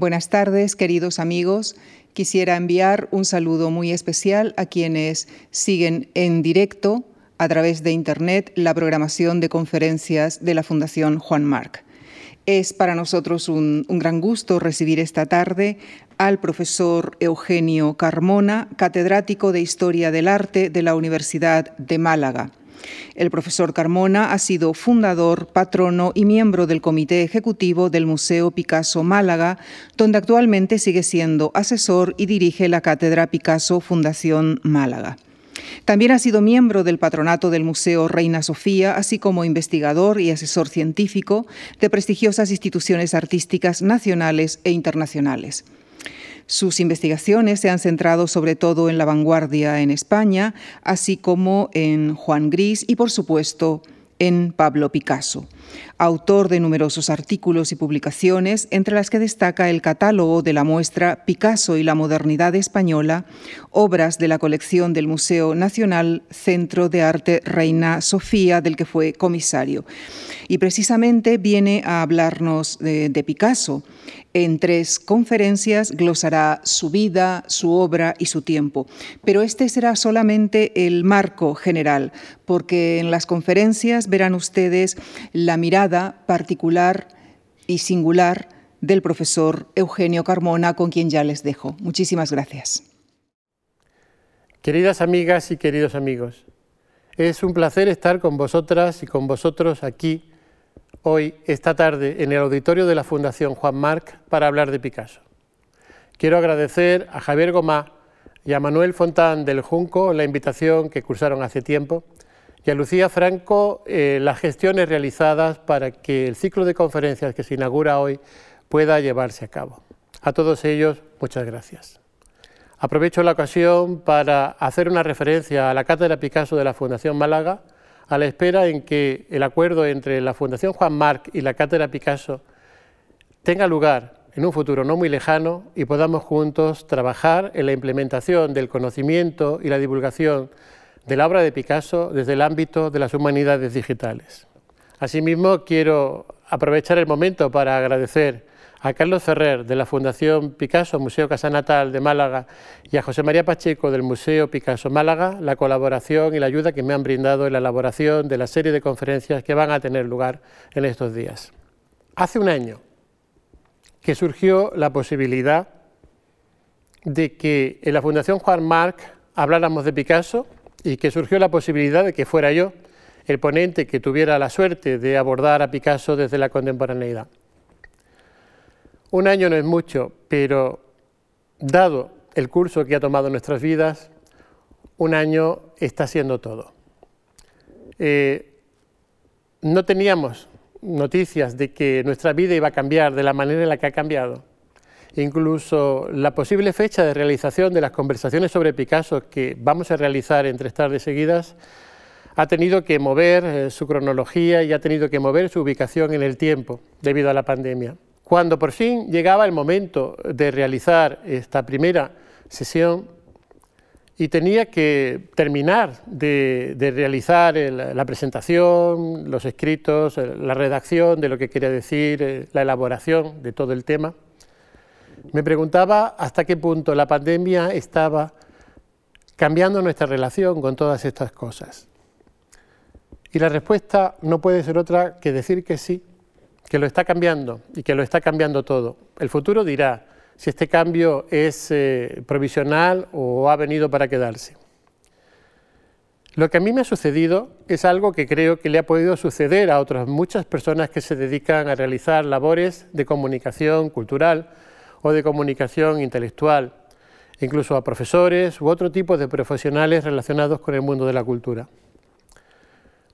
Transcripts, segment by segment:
Buenas tardes, queridos amigos. Quisiera enviar un saludo muy especial a quienes siguen en directo a través de Internet la programación de conferencias de la Fundación Juan Marc. Es para nosotros un, un, gran gusto recibir esta tarde al profesor Eugenio Carmona, catedrático de Historia del Arte de la Universidad de Málaga. El profesor Carmona ha sido fundador, patrono y miembro del comité ejecutivo del Museo Picasso Málaga, donde actualmente sigue siendo asesor y dirige la Cátedra Picasso Fundación Málaga. También ha sido miembro del patronato del Museo Reina Sofía, así como investigador y asesor científico de prestigiosas instituciones artísticas nacionales e internacionales. Sus investigaciones se han centrado sobre todo en la vanguardia en España, así como en Juan Gris y, por supuesto, en Pablo Picasso, autor de numerosos artículos y publicaciones, entre las que destaca el catálogo de la muestra Picasso y la modernidad española, obras de la colección del Museo Nacional Centro de Arte Reina Sofía, del que fue comisario. Y precisamente viene a hablarnos de, de Picasso en tres conferencias glosará su vida, su obra y su tiempo. Pero este será solamente el marco general, porque en las conferencias verán ustedes la mirada particular y singular del profesor Eugenio Carmona, con quien ya les dejo. Muchísimas gracias. Queridas amigas y queridos amigos, es un placer estar con vosotras y con vosotros aquí hoy, esta tarde, en el auditorio de la Fundación Juan Marc para hablar de Picasso. Quiero agradecer a Javier Gomá y a Manuel Fontán del Junco la invitación que cursaron hace tiempo y a Lucía Franco eh, las gestiones realizadas para que el ciclo de conferencias que se inaugura hoy pueda llevarse a cabo. A todos ellos, muchas gracias. Aprovecho la ocasión para hacer una referencia a la Cátedra Picasso de la Fundación Málaga, a la espera en que el acuerdo entre la Fundación Juan Marc y la Cátedra Picasso tenga lugar en un futuro no muy lejano y podamos juntos trabajar en la implementación del conocimiento y la divulgación de la obra de Picasso desde el ámbito de las humanidades digitales. Asimismo, quiero aprovechar el momento para agradecer a Carlos Ferrer de la Fundación Picasso, Museo Casa Natal de Málaga y a José María Pacheco del Museo Picasso Málaga la colaboración y la ayuda que me han brindado en la elaboración de la serie de conferencias que van a tener lugar en estos días. Hace un año que surgió la posibilidad de que en la Fundación Juan Marc habláramos de Picasso y que surgió la posibilidad de que fuera yo el ponente que tuviera la suerte de abordar a Picasso desde la contemporaneidad. Un año no es mucho, pero dado el curso que ha tomado nuestras vidas, un año está siendo todo. Eh, no teníamos noticias de que nuestra vida iba a cambiar de la manera en la que ha cambiado. Incluso la posible fecha de realización de las conversaciones sobre Picasso que vamos a realizar en tres tardes seguidas ha tenido que mover eh, su cronología y ha tenido que mover su ubicación en el tiempo debido a la pandemia. Cuando por fin llegaba el momento de realizar esta primera sesión y tenía que terminar de, realizar la presentación, los escritos, la redacción de lo que quería decir, eh, la elaboración de todo el tema, me preguntaba hasta qué punto la pandemia estaba cambiando nuestra relación con todas estas cosas. Y la respuesta no puede ser otra que decir que sí, que lo está cambiando y que lo está cambiando todo. El futuro dirá si este cambio es eh, provisional o ha venido para quedarse. Lo que a mí me ha sucedido es algo que creo que le ha podido suceder a otras muchas personas que se dedican a realizar labores de comunicación cultural o de comunicación intelectual, incluso a profesores u otro tipo de profesionales relacionados con el mundo de la cultura.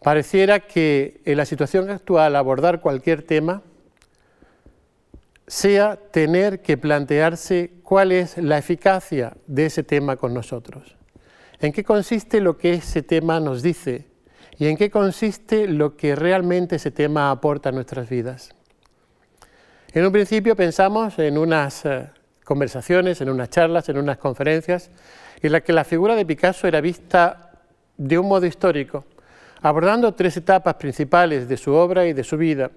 Pareciera que en la situación actual abordar cualquier tema sea tener que plantearse cuál es la eficacia de ese tema con nosotros. ¿En qué consiste lo que ese tema nos dice? ¿Y en qué consiste lo que realmente ese tema aporta a nuestras vidas? En un principio pensamos en unas eh, conversaciones, en unas charlas, en unas conferencias, en las que la figura de Picasso era vista de un modo histórico, abordando tres etapas principales de su obra y de su vida,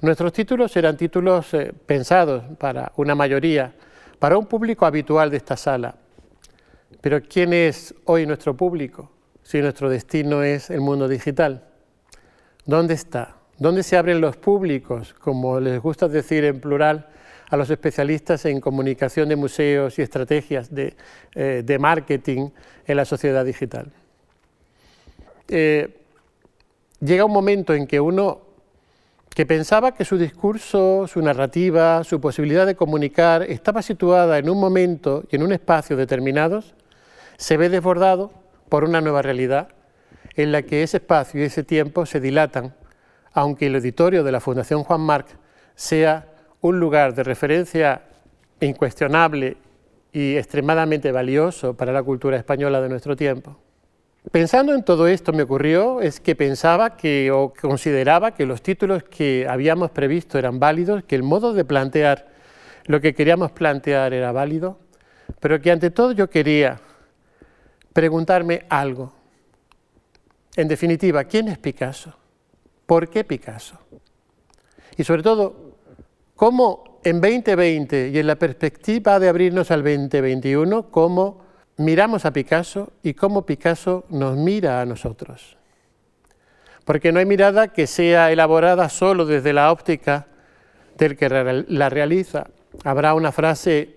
Nuestros títulos eran títulos eh, pensados para una mayoría, para un público habitual de esta sala. Pero ¿quién es hoy nuestro público si nuestro destino es el mundo digital? ¿Dónde está? ¿Dónde se abren los públicos, como les gusta decir en plural, a los especialistas en comunicación de museos y estrategias de, eh, marketing en la sociedad digital? Eh, llega un momento en que uno que pensaba que su discurso, su narrativa, su posibilidad de comunicar estaba situada en un momento y en un espacio determinados, se ve desbordado por una nueva realidad en la que ese espacio y ese tiempo se dilatan, aunque el auditorio de la Fundación Juan Marc sea un lugar de referencia incuestionable y extremadamente valioso para la cultura española de nuestro tiempo. Pensando en todo esto me ocurrió es que pensaba que o consideraba que los títulos que habíamos previsto eran válidos, que el modo de plantear lo que queríamos plantear era válido, pero que ante todo yo quería preguntarme algo. En definitiva, ¿quién es Picasso? ¿Por qué Picasso? Y sobre todo, ¿cómo en 2020 y en la perspectiva de abrirnos al 2021, cómo miramos a Picasso y cómo Picasso nos mira a nosotros? Porque no hay mirada que sea elaborada solo desde la óptica del que la realiza. Habrá una frase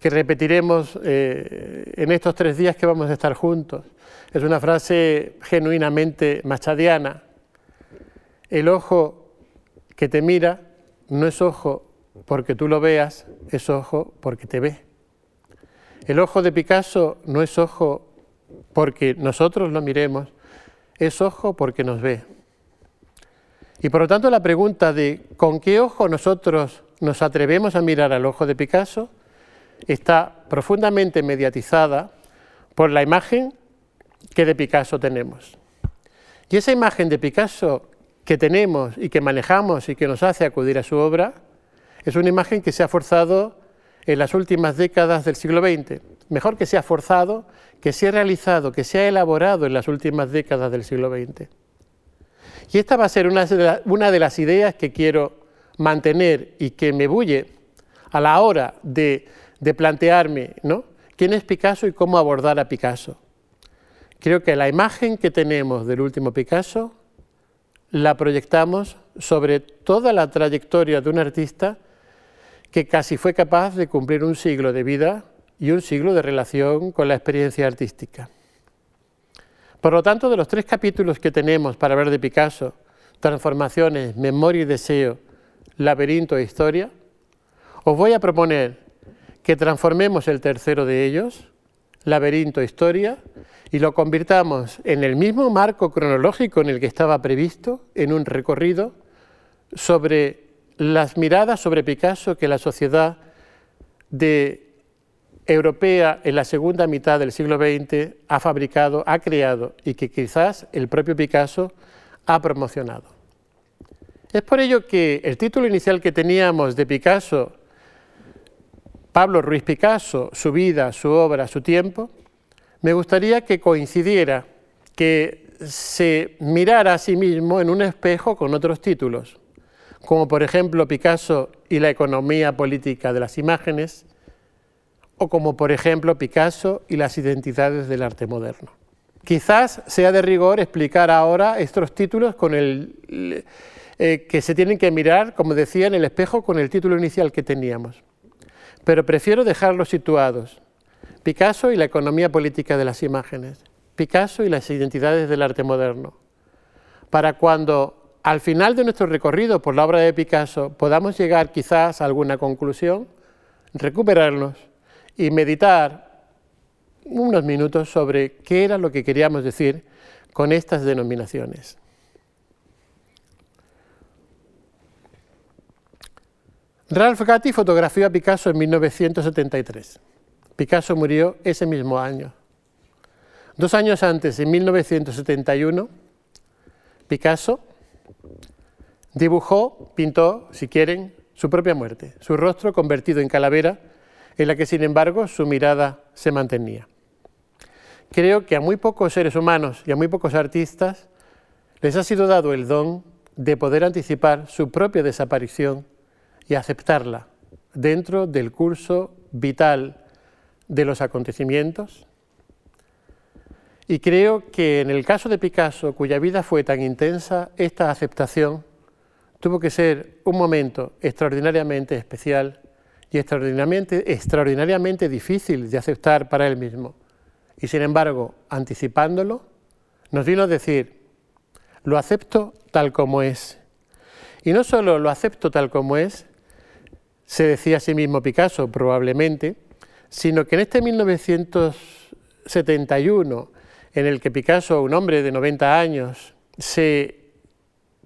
que repetiremos eh, en estos tres días que vamos a estar juntos. Es una frase genuinamente machadiana. El ojo que te mira no es ojo porque tú lo veas, es ojo porque te ve. El ojo de Picasso no es ojo porque nosotros lo miremos, es ojo porque nos ve. Y por lo tanto la pregunta de con qué ojo nosotros nos atrevemos a mirar al ojo de Picasso está profundamente mediatizada por la imagen que de Picasso tenemos. Y esa imagen de Picasso que tenemos y que manejamos y que nos hace acudir a su obra es una imagen que se ha forzado en las últimas décadas del siglo XX. Mejor que se ha forzado, que se ha realizado, que se ha elaborado en las últimas décadas del siglo XX. Y esta va a ser una de, las ideas que quiero mantener y que me bulle a la hora de de plantearme ¿no? quién es Picasso y cómo abordar a Picasso. Creo que la imagen que tenemos del último Picasso la proyectamos sobre toda la trayectoria de un artista que casi fue capaz de cumplir un siglo de vida y un siglo de relación con la experiencia artística. Por lo tanto, de los tres capítulos que tenemos para hablar de Picasso, Transformaciones, Memoria y Deseo, Laberinto e Historia, os voy a proponer que transformemos el tercero de ellos, laberinto historia, y lo convirtamos en el mismo marco cronológico en el que estaba previsto, en un recorrido sobre las miradas sobre Picasso que la sociedad europea en la segunda mitad del siglo XX ha fabricado, ha creado y que quizás el propio Picasso ha promocionado. Es por ello que el título inicial que teníamos de Picasso Pablo Ruiz Picasso, su vida, su obra, su tiempo, me gustaría que coincidiera, que se mirara a sí mismo en un espejo con otros títulos, como por ejemplo Picasso y la economía política de las imágenes, o como por ejemplo Picasso y las identidades del arte moderno. Quizás sea de rigor explicar ahora estos títulos con el eh, que se tienen que mirar, como decía, en el espejo con el título inicial que teníamos pero prefiero dejarlos situados. Picasso y la economía política de las imágenes, Picasso y las identidades del arte moderno, para cuando al final de nuestro recorrido por la obra de Picasso podamos llegar quizás a alguna conclusión, recuperarnos y meditar unos minutos sobre qué era lo que queríamos decir con estas denominaciones. Ralph Gatti fotografió a Picasso en 1973. Picasso murió ese mismo año. Dos años antes, en 1971, Picasso dibujó, pintó, si quieren, su propia muerte, su rostro convertido en calavera, en la que sin embargo su mirada se mantenía. Creo que a muy pocos seres humanos y a muy pocos artistas les ha sido dado el don de poder anticipar su propia desaparición y aceptarla dentro del curso vital de los acontecimientos. Y creo que en el caso de Picasso, cuya vida fue tan intensa, esta aceptación tuvo que ser un momento extraordinariamente especial y extraordinariamente, extraordinariamente difícil de aceptar para él mismo. Y sin embargo, anticipándolo, nos vino a decir, lo acepto tal como es. Y no solo lo acepto tal como es, se decía a sí mismo Picasso probablemente, sino que en este 1971, en el que Picasso, un hombre de 90 años, se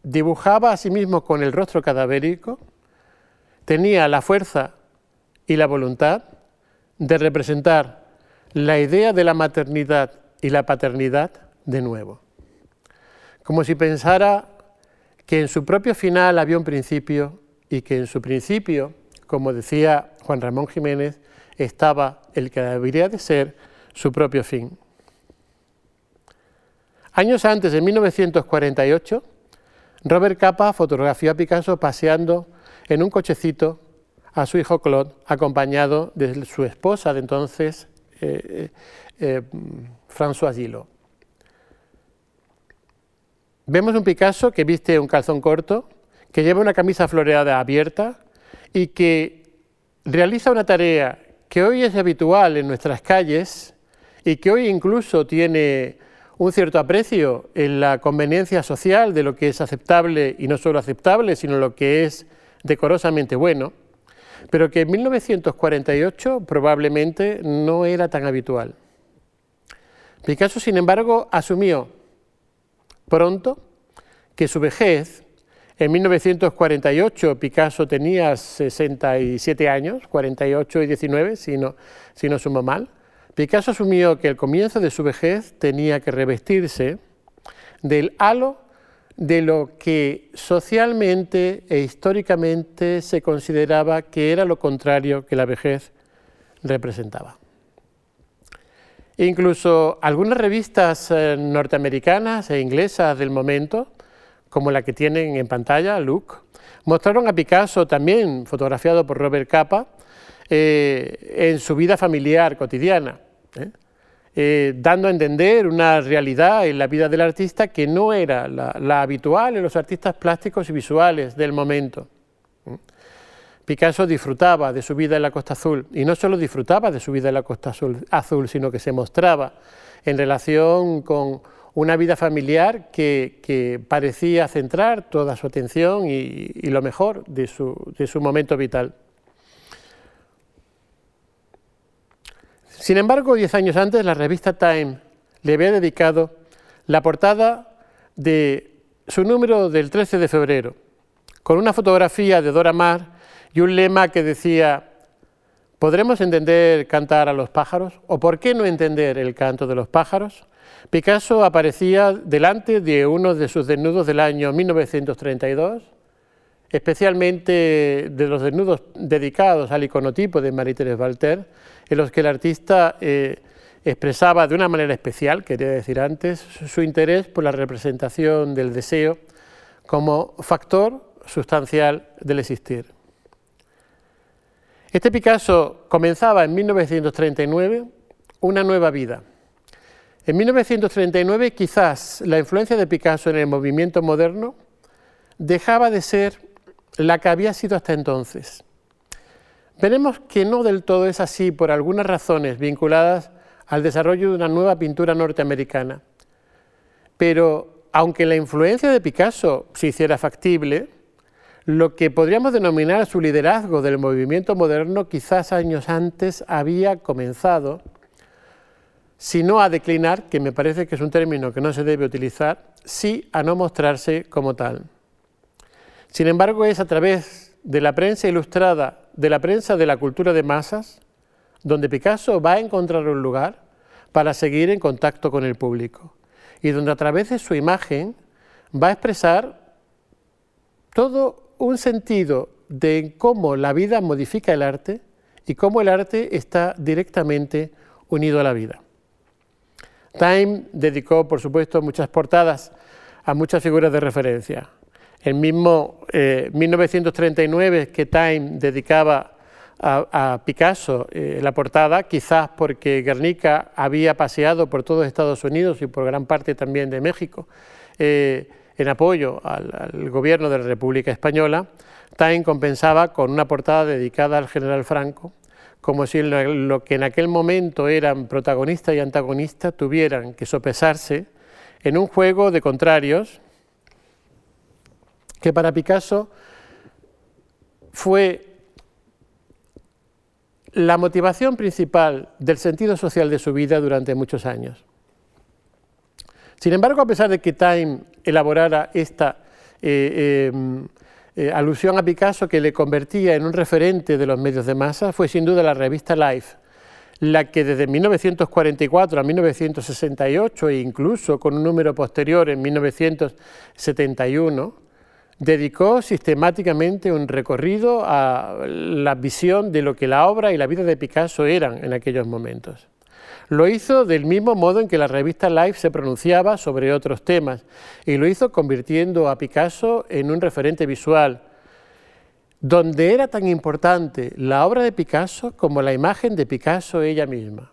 dibujaba a sí mismo con el rostro cadavérico, tenía la fuerza y la voluntad de representar la idea de la maternidad y la paternidad de nuevo. Como si pensara que en su propio final había un principio y que en su principio, como decía Juan Ramón Jiménez, estaba el que debería de ser su propio fin. Años antes, en 1948, Robert Capa fotografió a Picasso paseando en un cochecito a su hijo Claude, acompañado de su esposa de entonces, eh, eh, eh François Gillot. Vemos un Picasso que viste un calzón corto, que lleva una camisa floreada abierta y que realiza una tarea que hoy es habitual en nuestras calles y que hoy incluso tiene un cierto aprecio en la conveniencia social de lo que es aceptable y no solo aceptable, sino lo que es decorosamente bueno, pero que en 1948 probablemente no era tan habitual. Picasso, sin embargo, asumió pronto que su vejez, en 1948 Picasso tenía 67 años, 48 y 19, si no, si no sumo mal, Picasso asumió que el comienzo de su vejez tenía que revestirse del halo de lo que socialmente e históricamente se consideraba que era lo contrario que la vejez representaba. Incluso algunas revistas eh, norteamericanas e inglesas del momento, como la que tienen en pantalla, Look, mostraron a Picasso también, fotografiado por Robert Capa, eh, en su vida familiar cotidiana, ¿eh? dando a entender una realidad en la vida del artista que no era la habitual en los artistas plásticos y visuales del momento. Picasso disfrutaba de su vida en la Costa Azul y no solo disfrutaba de su vida en la Costa Azul, sino que se mostraba en relación con una vida familiar que, parecía centrar toda su atención y, lo mejor de su, de su momento vital. Sin embargo, diez años antes, la revista Time le había dedicado la portada de su número del 13 de febrero, con una fotografía de Dora Maar y un lema que decía, ¿podremos entender cantar a los pájaros? ¿O por qué no entender el canto de los pájaros? Picasso aparecía delante de uno de sus desnudos del año 1932, especialmente de los desnudos dedicados al iconotipo de Marie-Thérèse Walter, en los que el artista eh, expresaba de una manera especial, quería decir antes, su interés por la representación del deseo como factor sustancial del existir. Este Picasso comenzaba en 1939 una nueva vida. En 1939 quizás la influencia de Picasso en el movimiento moderno dejaba de ser la que había sido hasta entonces. Veremos que no del todo es así por algunas razones vinculadas al desarrollo de una nueva pintura norteamericana. Pero aunque la influencia de Picasso se hiciera factible, lo que podríamos denominar su liderazgo del movimiento moderno quizás años antes había comenzado, si no a declinar, que me parece que es un término que no se debe utilizar, sí a no mostrarse como tal. Sin embargo, es a través de la prensa ilustrada, de la prensa de la cultura de masas, donde Picasso va a encontrar un lugar para seguir en contacto con el público y donde a través de su imagen va a expresar todo un sentido de cómo la vida modifica el arte y cómo el arte está directamente unido a la vida. Time dedicó, por supuesto, muchas portadas a muchas figuras de referencia. El mismo 1939 que Time dedicaba a, Picasso eh, la portada, quizás porque Guernica había paseado por todo Estados Unidos y por gran parte también de México eh, en apoyo al, gobierno de la República Española, Time compensaba con una portada dedicada al general Franco, como si lo que en aquel momento eran protagonista y antagonista tuvieran que sopesarse en un juego de contrarios que para Picasso fue la motivación principal del sentido social de su vida durante muchos años. Sin embargo, a pesar de que Time elaborara esta eh, eh, eh, alusión a Picasso que le convertía en un referente de los medios de masa, fue sin duda la revista Life, la que desde 1944 a 1968 e incluso con un número posterior en 1971, dedicó sistemáticamente un recorrido a la visión de lo que la obra y la vida de Picasso eran en aquellos momentos. Lo hizo del mismo modo en que la revista Life se pronunciaba sobre otros temas y lo hizo convirtiendo a Picasso en un referente visual, donde era tan importante la obra de Picasso como la imagen de Picasso ella misma.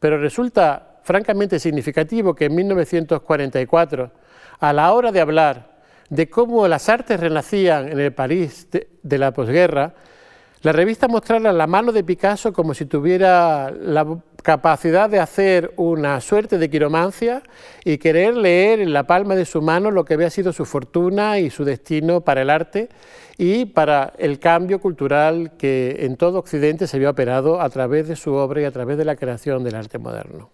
Pero resulta francamente significativo que en 1944, a la hora de hablar de cómo las artes renacían en el París de, la posguerra, la revista mostrara la mano de Picasso como si tuviera la capacidad de hacer una suerte de quiromancia y querer leer en la palma de su mano lo que había sido su fortuna y su destino para el arte y para el cambio cultural que en todo Occidente se había operado a través de su obra y a través de la creación del arte moderno.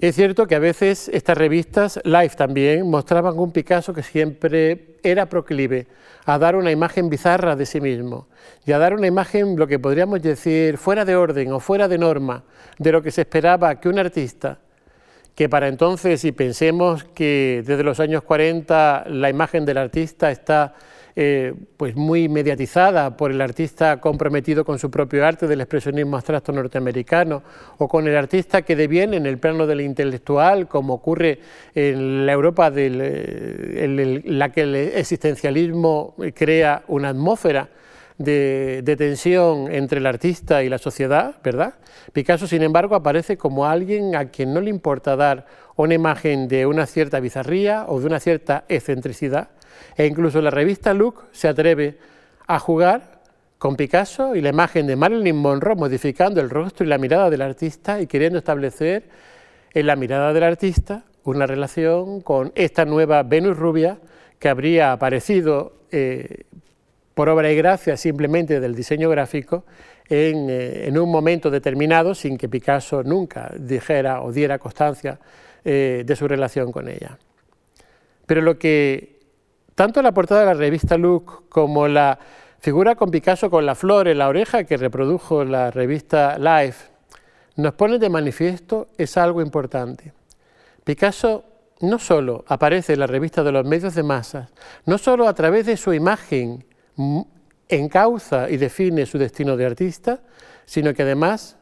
Es cierto que a veces estas revistas, Life también, mostraban un Picasso que siempre era proclive a dar una imagen bizarra de sí mismo y a dar una imagen, lo que podríamos decir, fuera de orden o fuera de norma de lo que se esperaba que un artista, que para entonces, si pensemos que desde los años 40 la imagen del artista está eh, pues muy mediatizada por el artista comprometido con su propio arte del expresionismo abstracto norteamericano o con el artista que deviene en el plano del intelectual, como ocurre en la Europa del, eh, en la que el existencialismo crea una atmósfera de, tensión entre el artista y la sociedad, ¿verdad? Picasso, sin embargo, aparece como alguien a quien no le importa dar una imagen de una cierta bizarría o de una cierta excentricidad, e incluso la revista Look se atreve a jugar con Picasso y la imagen de Marilyn Monroe, modificando el rostro y la mirada del artista y queriendo establecer en la mirada del artista una relación con esta nueva Venus rubia que habría aparecido eh, por obra y gracia simplemente del diseño gráfico en, eh, en, un momento determinado sin que Picasso nunca dijera o diera constancia eh, de su relación con ella. Pero lo que tanto la portada de la revista Look como la figura con Picasso con la flor en la oreja que reprodujo la revista Life nos pone de manifiesto es algo importante. Picasso no solo aparece en la revista de los medios de masas, no solo a través de su imagen encauza y define su destino de artista, sino que además,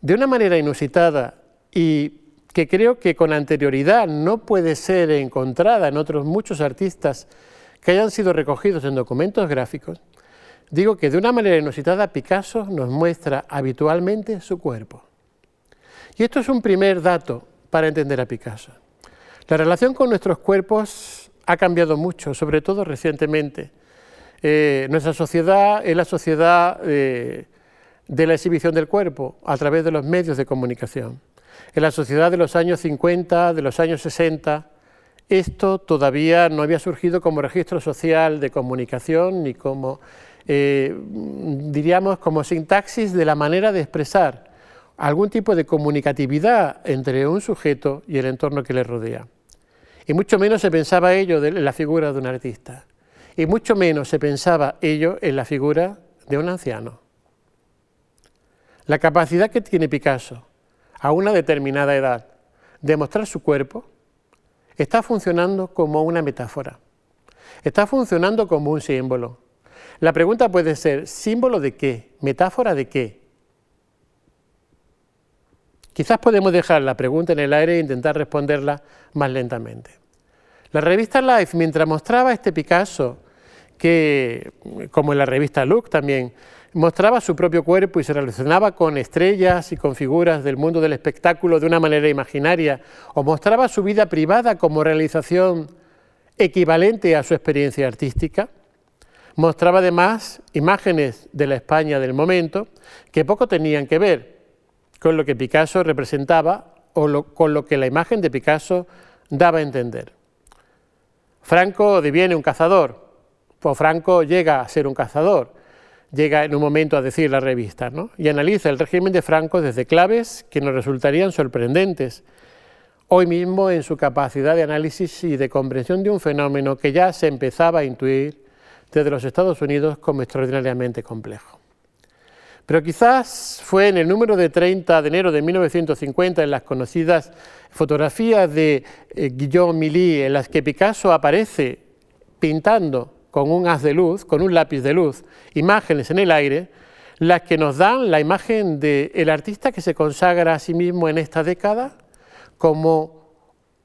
de una manera inusitada y que creo que con anterioridad no puede ser encontrada en otros muchos artistas que hayan sido recogidos en documentos gráficos, digo que de una manera inusitada Picasso nos muestra habitualmente su cuerpo. Y esto es un primer dato para entender a Picasso. La relación con nuestros cuerpos ha cambiado mucho, sobre todo recientemente. Eh, nuestra sociedad es la sociedad eh, de la exhibición del cuerpo a través de los medios de comunicación. En la sociedad de los años 50, de los años 60, esto todavía no había surgido como registro social de comunicación ni como, eh, diríamos, como sintaxis de la manera de expresar algún tipo de comunicatividad entre un sujeto y el entorno que le rodea. Y mucho menos se pensaba ello en la figura de un artista. Y mucho menos se pensaba ello en la figura de un anciano. La capacidad que tiene Picasso a una determinada edad de mostrar su cuerpo, está funcionando como una metáfora, está funcionando como un símbolo. La pregunta puede ser, ¿símbolo de qué? ¿Metáfora de qué? Quizás podemos dejar la pregunta en el aire e intentar responderla más lentamente. La revista Life, mientras mostraba este Picasso, que, como en la revista Look también, mostraba su propio cuerpo y se relacionaba con estrellas y con figuras del mundo del espectáculo de una manera imaginaria, o mostraba su vida privada como realización equivalente a su experiencia artística, mostraba además imágenes de la España del momento que poco tenían que ver con lo que Picasso representaba o con lo que la imagen de Picasso daba a entender. Franco deviene un cazador, o Franco llega a ser un cazador, llega en un momento a decir la revista, ¿no? y analiza el régimen de Franco desde claves que nos resultarían sorprendentes, hoy mismo en su capacidad de análisis y de comprensión de un fenómeno que ya se empezaba a intuir desde los Estados Unidos como extraordinariamente complejo. Pero quizás fue en el número de 30 de enero de 1950, en las conocidas fotografías de eh, Guillaume Milly, en las que Picasso aparece pintando con un haz de luz, con un lápiz de luz, imágenes en el aire, las que nos dan la imagen del artista que se consagra a sí mismo en esta década como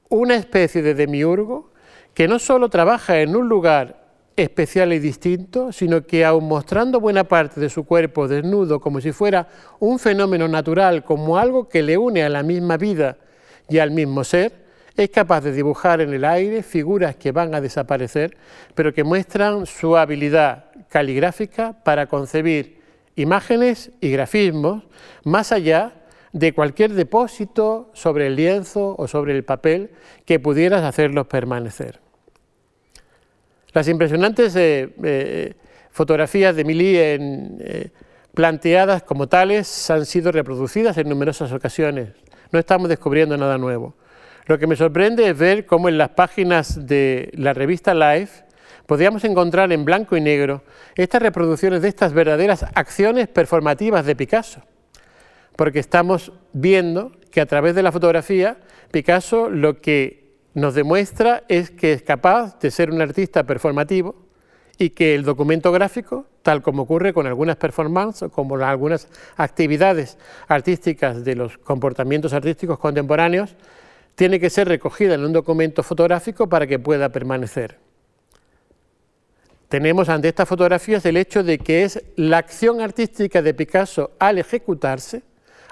una especie de demiurgo que no solo trabaja en un lugar especial y distinto, sino que aun mostrando buena parte de su cuerpo desnudo como si fuera un fenómeno natural, como algo que le une a la misma vida y al mismo ser, es capaz de dibujar en el aire figuras que van a desaparecer, pero que muestran su habilidad caligráfica para concebir imágenes y grafismos más allá de cualquier depósito sobre el lienzo o sobre el papel que pudieras hacerlos permanecer. Las impresionantes eh, eh, fotografías de Milly eh, planteadas como tales han sido reproducidas en numerosas ocasiones. No estamos descubriendo nada nuevo. Lo que me sorprende es ver cómo en las páginas de la revista Life podíamos encontrar en blanco y negro estas reproducciones de estas verdaderas acciones performativas de Picasso. Porque estamos viendo que a través de la fotografía Picasso lo que nos demuestra es que es capaz de ser un artista performativo y que el documento gráfico, tal como ocurre con algunas performances como algunas actividades artísticas de los comportamientos artísticos contemporáneos, tiene que ser recogida en un documento fotográfico para que pueda permanecer. Tenemos ante estas fotografías el hecho de que es la acción artística de Picasso al ejecutarse,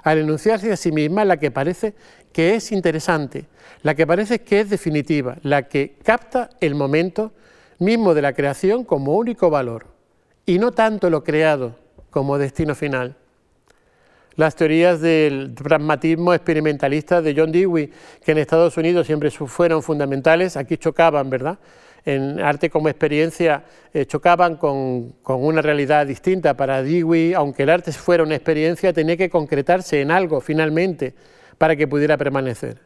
al enunciarse a sí misma, la que parece que es interesante, la que parece que es definitiva, la que capta el momento mismo de la creación como único valor y no tanto lo creado como destino final las teorías del pragmatismo experimentalista de John Dewey, que en Estados Unidos siempre fueron fundamentales, aquí chocaban, ¿verdad? En arte como experiencia eh, chocaban con, una realidad distinta. Para Dewey, aunque el arte fuera una experiencia, tenía que concretarse en algo finalmente para que pudiera permanecer.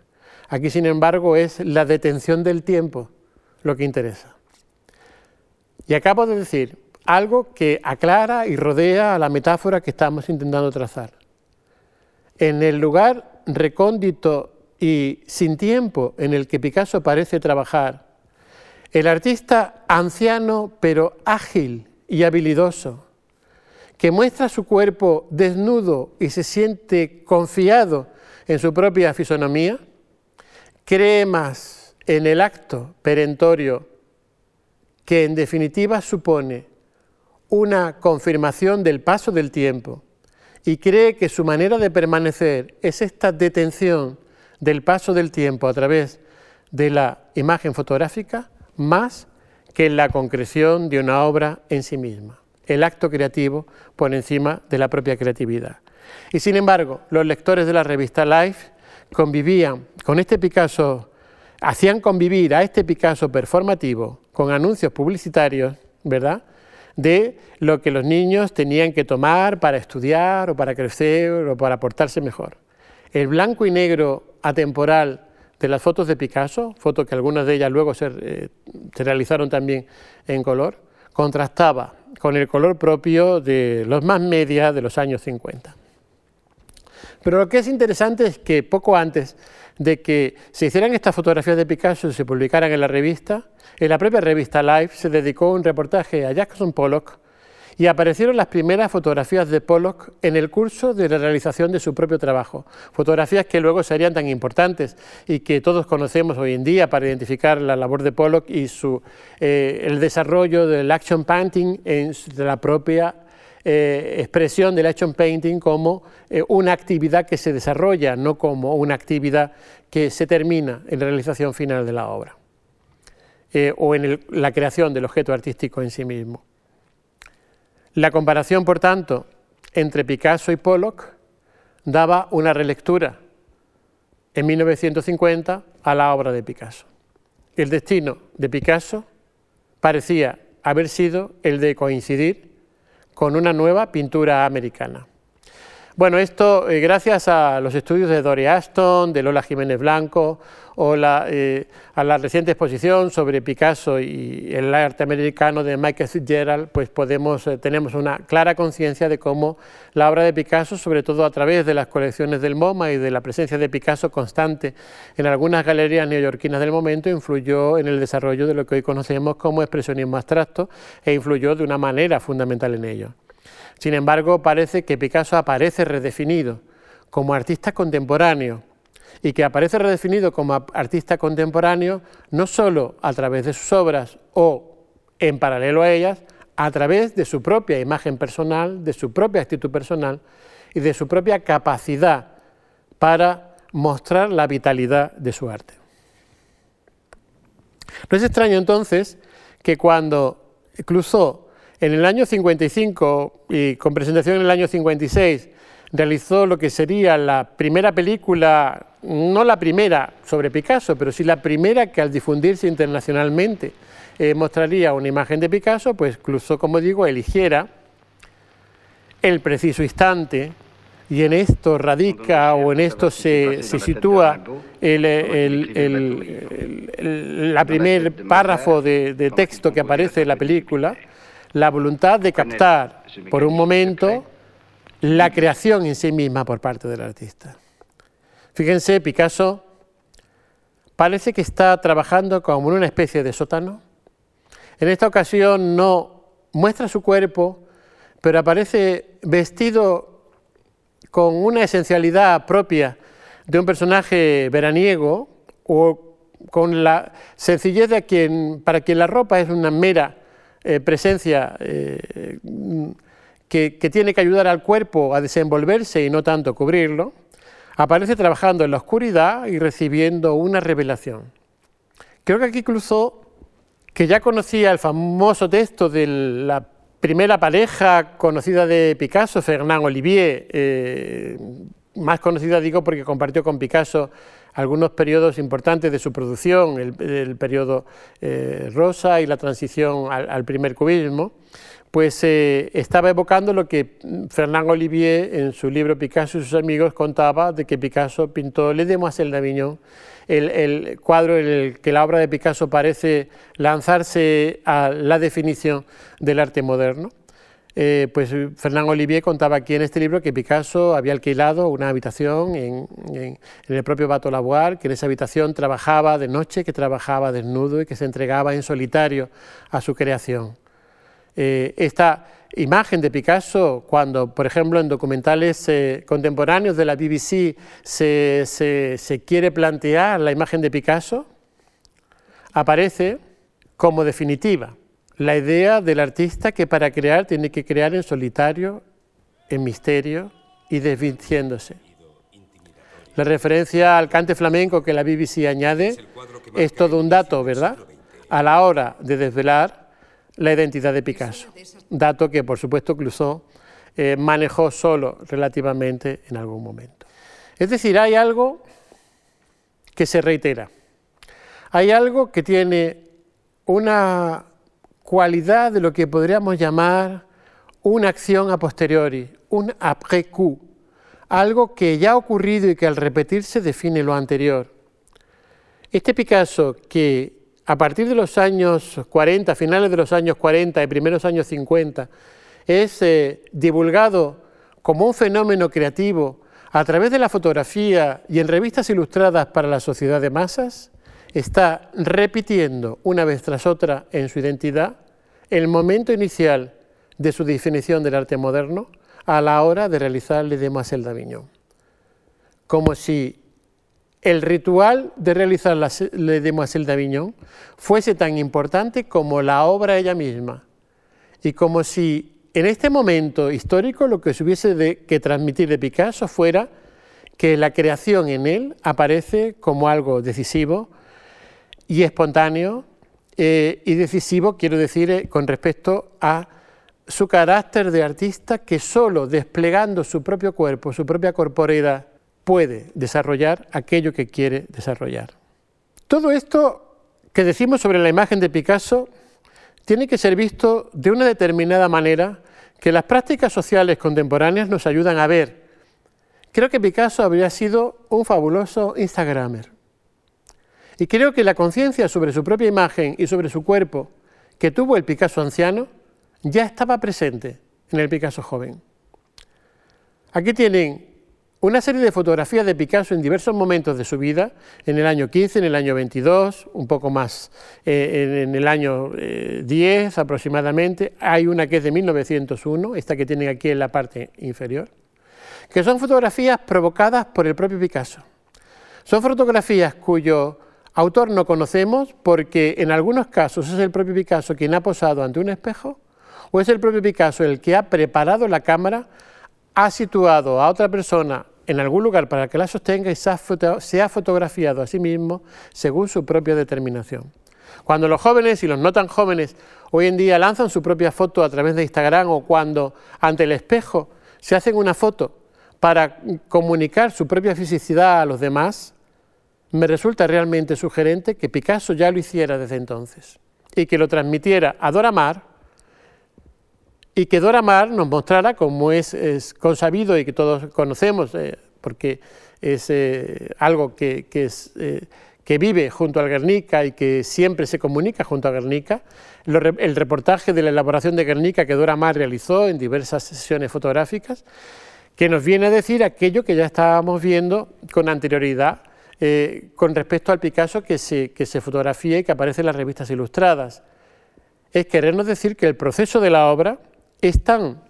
Aquí, sin embargo, es la detención del tiempo lo que interesa. Y acabo de decir algo que aclara y rodea a la metáfora que estamos intentando trazar en el lugar recóndito y sin tiempo en el que Picasso parece trabajar, el artista anciano pero ágil y habilidoso, que muestra su cuerpo desnudo y se siente confiado en su propia fisonomía, cree más en el acto perentorio que en definitiva supone una confirmación del paso del tiempo y cree que su manera de permanecer es esta detención del paso del tiempo a través de la imagen fotográfica más que la concreción de una obra en sí misma, el acto creativo por encima de la propia creatividad. Y sin embargo, los lectores de la revista Life convivían con este Picasso, hacían convivir a este Picasso performativo con anuncios publicitarios, ¿verdad? De lo que los niños tenían que tomar para estudiar o para crecer o para portarse mejor. El blanco y negro atemporal de las fotos de Picasso, fotos que algunas de ellas luego se, eh, realizaron también en color, contrastaba con el color propio de los más medias de los años 50. Pero lo que es interesante es que poco antes de que se hicieran estas fotografías de Picasso y se publicaran en la revista, en la propia revista Life se dedicó un reportaje a Jackson Pollock y aparecieron las primeras fotografías de Pollock en el curso de la realización de su propio trabajo. Fotografías que luego serían tan importantes y que todos conocemos hoy en día para identificar la labor de Pollock y su, eh, el desarrollo del action painting en la propia eh, expresión del action painting como eh, una actividad que se desarrolla, no como una actividad que se termina en la realización final de la obra o en la creación del objeto artístico en sí mismo. La comparación, por tanto, entre Picasso y Pollock daba una relectura en 1950 a la obra de Picasso. El destino de Picasso parecía haber sido el de coincidir con una nueva pintura americana. Bueno, esto eh, gracias a los estudios de Dory Aston, de Lola Jiménez Blanco, o eh, a la reciente exposición sobre Picasso y el arte americano de Michael Fitzgerald, pues podemos, eh, tenemos una clara conciencia de cómo la obra de Picasso, sobre todo a través de las colecciones del MoMA y de la presencia de Picasso constante en algunas galerías neoyorquinas del momento, influyó en el desarrollo de lo que hoy conocemos como expresionismo abstracto e influyó de una manera fundamental en ello. Sin embargo, parece que Picasso aparece redefinido como artista contemporáneo y que aparece redefinido como artista contemporáneo no solo a través de sus obras o en paralelo a ellas, a través de su propia imagen personal, de su propia actitud personal y de su propia capacidad para mostrar la vitalidad de su arte. No es extraño entonces que cuando Clouseau en el año 55 y con presentación en el año 56 realizó lo que sería la primera película, no la primera sobre Picasso, pero sí la primera que al difundirse internacionalmente eh, mostraría una imagen de Picasso, pues incluso, como digo, eligiera el preciso instante, y en esto radica o en esto se, sitúa el, la primer párrafo de texto que aparece en la película, la voluntad de captar por un momento la creación en sí misma por parte del artista. Fíjense, Picasso parece que está trabajando como en una especie de sótano. En esta ocasión no muestra su cuerpo, pero aparece vestido con una esencialidad propia de un personaje veraniego o con la sencillez de quien, para quien la ropa es una mera eh, presencia eh, que, tiene que ayudar al cuerpo a desenvolverse y no tanto cubrirlo, aparece trabajando en la oscuridad y recibiendo una revelación. Creo que aquí incluso, que ya conocía el famoso texto de la primera pareja conocida de Picasso, Fernand Olivier, eh, más conocida digo porque compartió con Picasso algunos periodos importantes de su producción, el, periodo eh, rosa y la transición al primer cubismo, pues eh, estaba evocando lo que Fernand Olivier en su libro Picasso y sus amigos contaba de que Picasso pintó Le Demoiselle d'Avignon, el, el, cuadro en el que la obra de Picasso parece lanzarse a la definición del arte moderno. Eh, pues Fernand Olivier contaba aquí en este libro que Picasso había alquilado una habitación en, el propio Bateau Lavoir, que en esa habitación trabajaba de noche, que trabajaba desnudo y que se entregaba en solitario a su creación. Eh, esta imagen de Picasso, cuando, por ejemplo, en documentales eh, contemporáneos de la BBC se, quiere plantear la imagen de Picasso, aparece como definitiva la idea del artista que para crear tiene que crear en solitario, en misterio y desvistiéndose. La referencia al cante flamenco que la BBC añade es todo un dato, ¿verdad? A la hora de desvelar la identidad de Picasso, dato que por supuesto Clouseau eh, manejó solo relativamente en algún momento. Es decir, hay algo que se reitera, hay algo que tiene una cualidad de lo que podríamos llamar una acción a posteriori, un après coup, algo que ya ha ocurrido y que al repetirse define lo anterior. Este Picasso que a partir de los años 40, finales de los años 40 y primeros años 50, es eh, divulgado como un fenómeno creativo a través de la fotografía y en revistas ilustradas para la sociedad de masas, está repitiendo una vez tras otra en su identidad el momento inicial de su definición del arte moderno a la hora de realizar Le Demoiselle d'Avignon. Como si el ritual de realizar Le Demoiselle d'Avignon fuese tan importante como la obra ella misma y como si en este momento histórico lo que se hubiese de, que transmitir de Picasso fuera que la creación en él aparece como algo decisivo y espontáneo eh, y decisivo, quiero decir, eh, con respecto a su carácter de artista que solo desplegando su propio cuerpo, su propia corporeidad, puede desarrollar aquello que quiere desarrollar. Todo esto que decimos sobre la imagen de Picasso tiene que ser visto de una determinada manera que las prácticas sociales contemporáneas nos ayudan a ver. Creo que Picasso habría sido un fabuloso Instagramer. Y creo que la conciencia sobre su propia imagen y sobre su cuerpo que tuvo el Picasso anciano ya estaba presente en el Picasso joven. Aquí tienen una serie de fotografías de Picasso en diversos momentos de su vida, en el año 15, en el año 22, un poco más eh, en, el año 10 eh, aproximadamente. Hay una que es de 1901, esta que tienen aquí en la parte inferior, que son fotografías provocadas por el propio Picasso. Son fotografías cuyo autor no conocemos porque en algunos casos es el propio Picasso quien ha posado ante un espejo o es el propio Picasso el que ha preparado la cámara, ha situado a otra persona en algún lugar para que la sostenga y se ha, fotografiado a sí mismo según su propia determinación. Cuando los jóvenes y los no tan jóvenes hoy en día lanzan su propia foto a través de Instagram o cuando ante el espejo se hacen una foto para comunicar su propia fisicidad a los demás, me resulta realmente sugerente que Picasso ya lo hiciera desde entonces y que lo transmitiera a Dora Maar y que Dora Maar nos mostrara, como es, consabido y que todos conocemos, eh, porque es eh, algo eh, que, vive junto al Guernica y que siempre se comunica junto a Guernica, el reportaje de la elaboración de Guernica que Dora Maar realizó en diversas sesiones fotográficas, que nos viene a decir aquello que ya estábamos viendo con anterioridad eh, con respecto al Picasso que se, que se fotografía y que aparece en las revistas ilustradas. Es querernos decir que el proceso de la obra es tan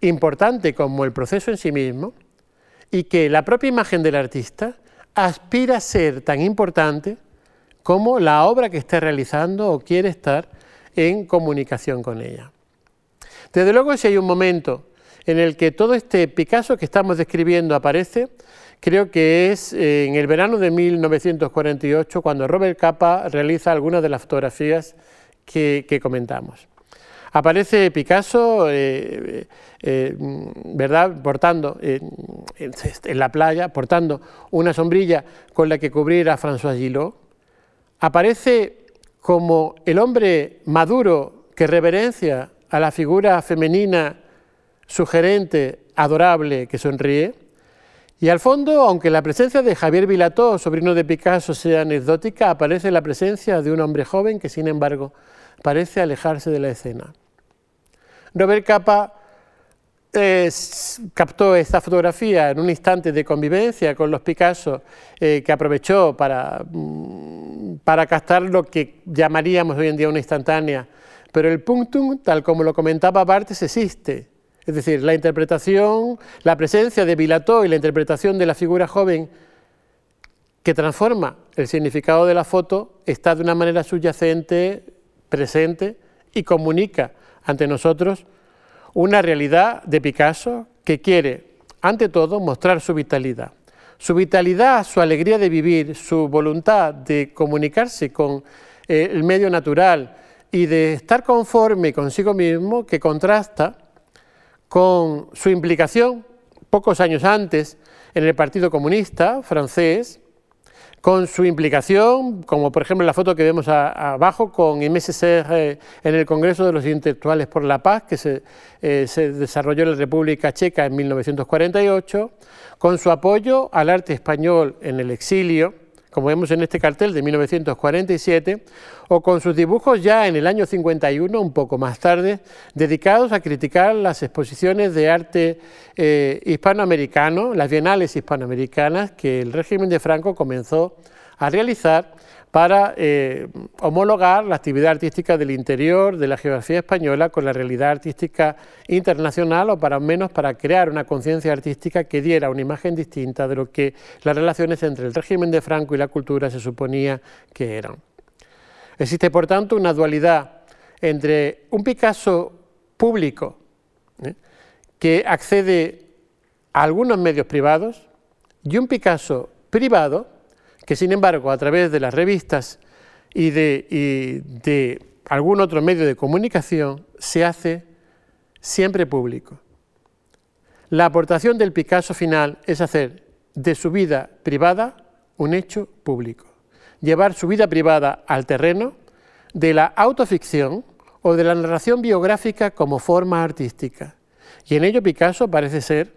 importante como el proceso en sí mismo y que la propia imagen del artista aspira a ser tan importante como la obra que está realizando o quiere estar en comunicación con ella. Desde luego, si hay un momento en el que todo este Picasso que estamos describiendo aparece, Creo que es eh, en el verano de 1948 cuando Robert Capa realiza algunas de las fotografías que, comentamos. Aparece Picasso, eh, eh, ¿verdad?, portando en la playa, portando una sombrilla con la que cubrir a François Gillot. Aparece como el hombre maduro que reverencia a la figura femenina sugerente, adorable, que sonríe. Y al fondo, aunque la presencia de Javier Vilató, sobrino de Picasso, sea anecdótica, aparece la presencia de un hombre joven que, sin embargo, parece alejarse de la escena. Robert Capa captó esta fotografía en un instante de convivencia con los Picasso eh, que aprovechó para, mm, para captar lo que llamaríamos hoy en día una instantánea, pero el punctum, tal como lo comentaba Bartes, existe es decir, la interpretación, la presencia de Vilató y la interpretación de la figura joven que transforma el significado de la foto está de una manera subyacente, presente y comunica ante nosotros una realidad de Picasso que quiere, ante todo, mostrar su vitalidad. Su vitalidad, su alegría de vivir, su voluntad de comunicarse con eh, el medio natural y de estar conforme consigo mismo, que contrasta con su implicación pocos años antes en el Partido Comunista francés, con su implicación, como por ejemplo la foto que vemos abajo con MSC en el Congreso de los Intelectuales por la Paz, que se, eh, se, desarrolló en la República Checa en 1948, con su apoyo al arte español en el exilio, como vemos en este cartel de 1947, o con sus dibujos ya en el año 51, un poco más tarde, dedicados a criticar las exposiciones de arte eh, hispanoamericano, las bienales hispanoamericanas que el régimen de Franco comenzó a realizar para eh, homologar la actividad artística del interior de la geografía española con la realidad artística internacional o para al menos para crear una conciencia artística que diera una imagen distinta de lo que las relaciones entre el régimen de Franco y la cultura se suponía que eran. Existe por tanto una dualidad entre un Picasso público ¿eh? que accede a algunos medios privados y un Picasso privado que sin embargo a través de las revistas y de, algún otro medio de comunicación se hace siempre público. La aportación del Picasso final es hacer de su vida privada un hecho público, llevar su vida privada al terreno de la autoficción o de la narración biográfica como forma artística. Y en ello Picasso parece ser,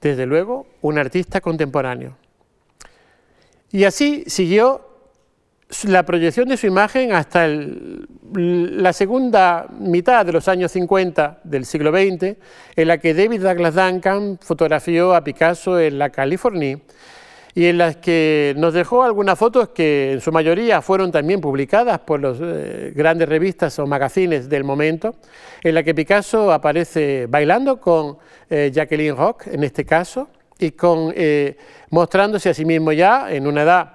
desde luego, un artista contemporáneo. Y así siguió la proyección de su imagen hasta la segunda mitad de los años 50 del siglo XX, en la que David Douglas Duncan fotografió a Picasso en la California y en las que nos dejó algunas fotos que en su mayoría fueron también publicadas por las eh, grandes revistas o magazines del momento, en la que Picasso aparece bailando con eh, Jacqueline Rock, en este caso, y con, eh, mostrándose a sí mismo ya en una edad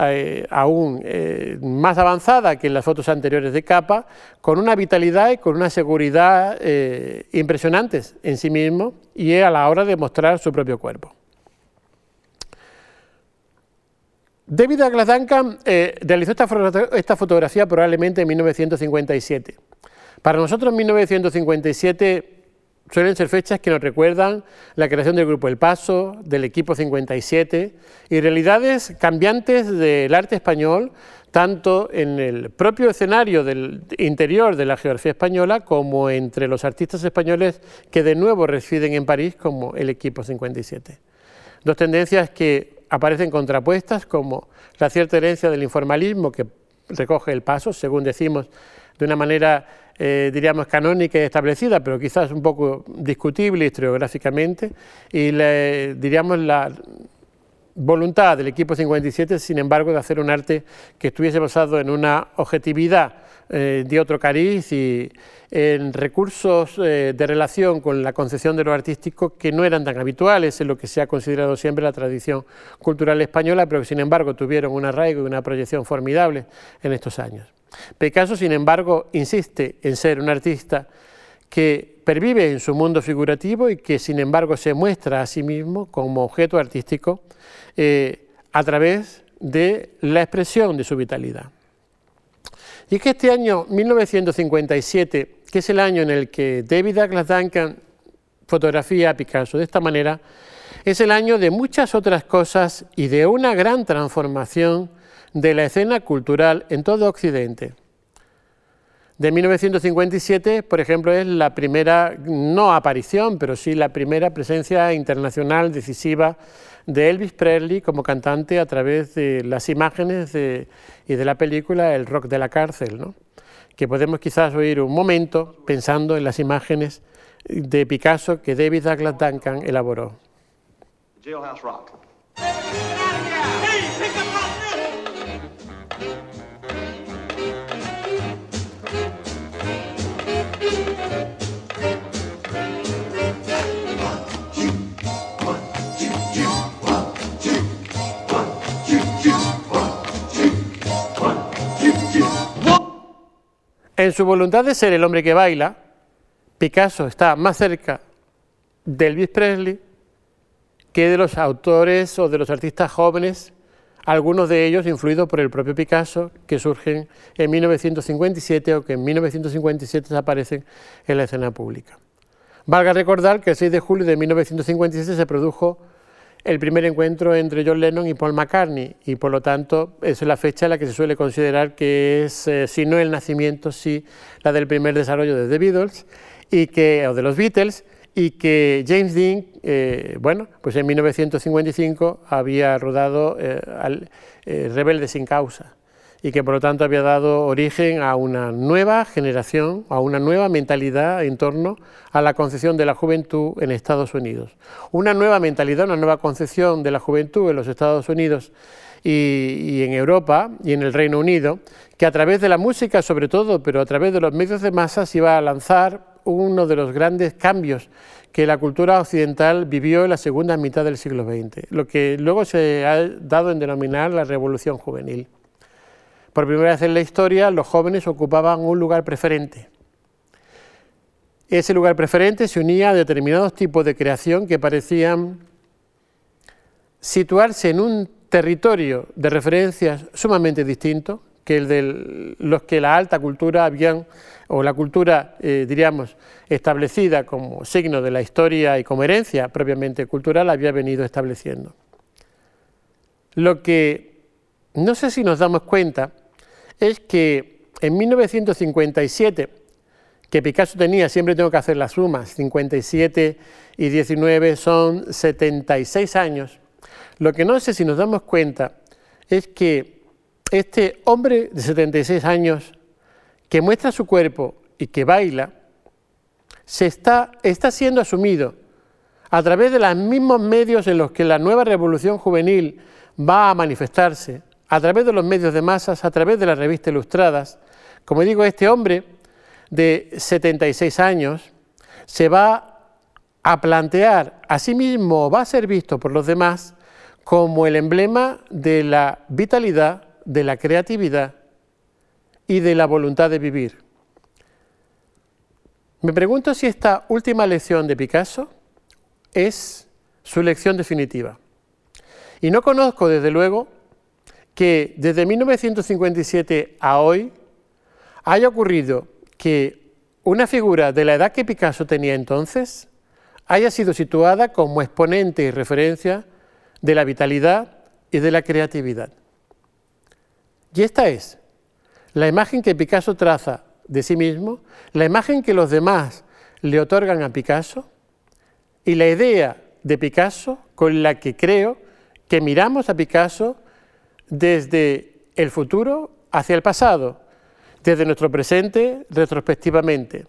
eh, aún eh, más avanzada que en las fotos anteriores de capa, con una vitalidad y con una seguridad impresionantes en sí mismo y a la hora de mostrar su propio cuerpo. David Douglas Duncan realizó esta, esta fotografía probablemente en 1957. Para nosotros 1957 Suelen ser fechas que nos recuerdan la creación del Grupo El Paso, del Equipo 57 y realidades cambiantes del arte español, tanto en el propio escenario del interior de la geografía española como entre los artistas españoles que de nuevo residen en París como el Equipo 57. Dos tendencias que aparecen contrapuestas como la cierta herencia del informalismo que recoge el paso, según decimos, de una manera eh, diríamos, canónica y establecida, pero quizás un poco discutible historiográficamente, y diríamos la voluntad del equipo 57, sin embargo, de hacer un arte que estuviese basado en una objetividad eh, de otro cariz y en recursos eh, de relación con la concepción de lo artístico que no eran tan habituales en lo que se ha considerado siempre la tradición cultural española, pero que sin embargo tuvieron un arraigo y una proyección formidable en estos años. Picasso, sin embargo, insiste en ser un artista que pervive en su mundo figurativo y que, sin embargo, se muestra a sí mismo como objeto artístico eh, a través de la expresión de su vitalidad. Y es que este año 1957, que es el año en el que David Douglas Duncan fotografía a Picasso de esta manera, es el año de muchas otras cosas y de una gran transformación de la escena cultural en todo Occidente. De 1957, por ejemplo, es la primera, no aparición, pero sí la primera presencia internacional decisiva de Elvis Presley como cantante a través de las imágenes y de la película El rock de la cárcel, ¿no? que podemos quizás oír un momento pensando en las imágenes de Picasso que David Douglas Duncan elaboró. En su voluntad de ser el hombre que baila, Picasso está más cerca de Elvis Presley que de los autores o de los artistas jóvenes, algunos de ellos influidos por el propio Picasso, que surgen en 1957 o que en 1957 aparecen en la escena pública. Valga recordar que el 6 de julio de 1957 se produjo el primer encuentro entre John Lennon y Paul McCartney y por lo tanto es la fecha en la que se suele considerar que es, eh, si no el nacimiento, sí la del primer desarrollo de The Beatles y que, o de los Beatles y que James Dean, eh, bueno, pues en 1955 había rodado eh, al, Rebelde sin causa y que por lo tanto había dado origen a una nueva generación, a una nueva mentalidad en torno a la concepción de la juventud en Estados Unidos. Una nueva mentalidad, una nueva concepción de la juventud en los Estados Unidos y, en Europa y en el Reino Unido, que a través de la música sobre todo, pero a través de los medios de masas iba a lanzar uno de los grandes cambios que la cultura occidental vivió en la segunda mitad del siglo XX, lo que luego se ha dado en denominar la revolución juvenil. Por primera vez en la historia, los jóvenes ocupaban un lugar preferente. Ese lugar preferente se unía a determinados tipos de creación que parecían situarse en un territorio de referencias sumamente distinto que el de los que la alta cultura habían, o la cultura, eh, diríamos, establecida como signo de la historia y como herencia propiamente cultural, había venido estableciendo. Lo que no sé si nos damos cuenta es que en 1957, que Picasso tenía, siempre tengo que hacer las sumas, 57 y 19 son 76 años, lo que no sé si nos damos cuenta es que este hombre de 76 años que muestra su cuerpo y que baila, se está, está siendo asumido a través de los mismos medios en los que la nueva revolución juvenil va a manifestarse, a través de los medios de masas, a través de las revistas ilustradas. Como digo, este hombre de 76 años se va a plantear a sí mismo, va a ser visto por los demás como el emblema de la vitalidad, de la creatividad y de la voluntad de vivir. Me pregunto si esta última lección de Picasso es su lección definitiva. Y no conozco, desde luego, que desde 1957 a hoy haya ocurrido que una figura de la edad que Picasso tenía entonces haya sido situada como exponente y referencia de la vitalidad y de la creatividad. Y esta es la imagen que Picasso traza de sí mismo, la imagen que los demás le otorgan a Picasso y la idea de Picasso con la que creo que miramos a Picasso desde el futuro hacia el pasado, desde nuestro presente retrospectivamente.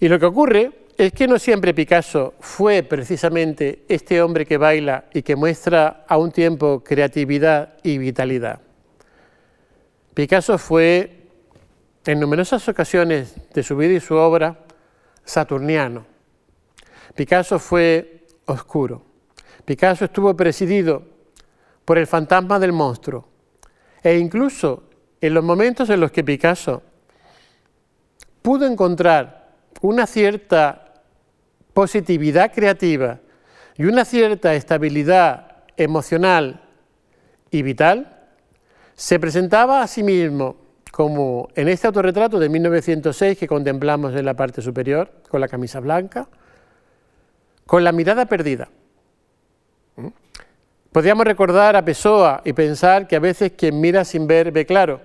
Y lo que ocurre es que no siempre Picasso fue precisamente este hombre que baila y que muestra a un tiempo creatividad y vitalidad. Picasso fue en numerosas ocasiones de su vida y su obra saturniano. Picasso fue oscuro. Picasso estuvo presidido por el fantasma del monstruo. E incluso en los momentos en los que Picasso pudo encontrar una cierta positividad creativa y una cierta estabilidad emocional y vital, se presentaba a sí mismo como en este autorretrato de 1906 que contemplamos en la parte superior, con la camisa blanca, con la mirada perdida. ¿Mm? Podríamos recordar a Pessoa y pensar que a veces quien mira sin ver ve claro.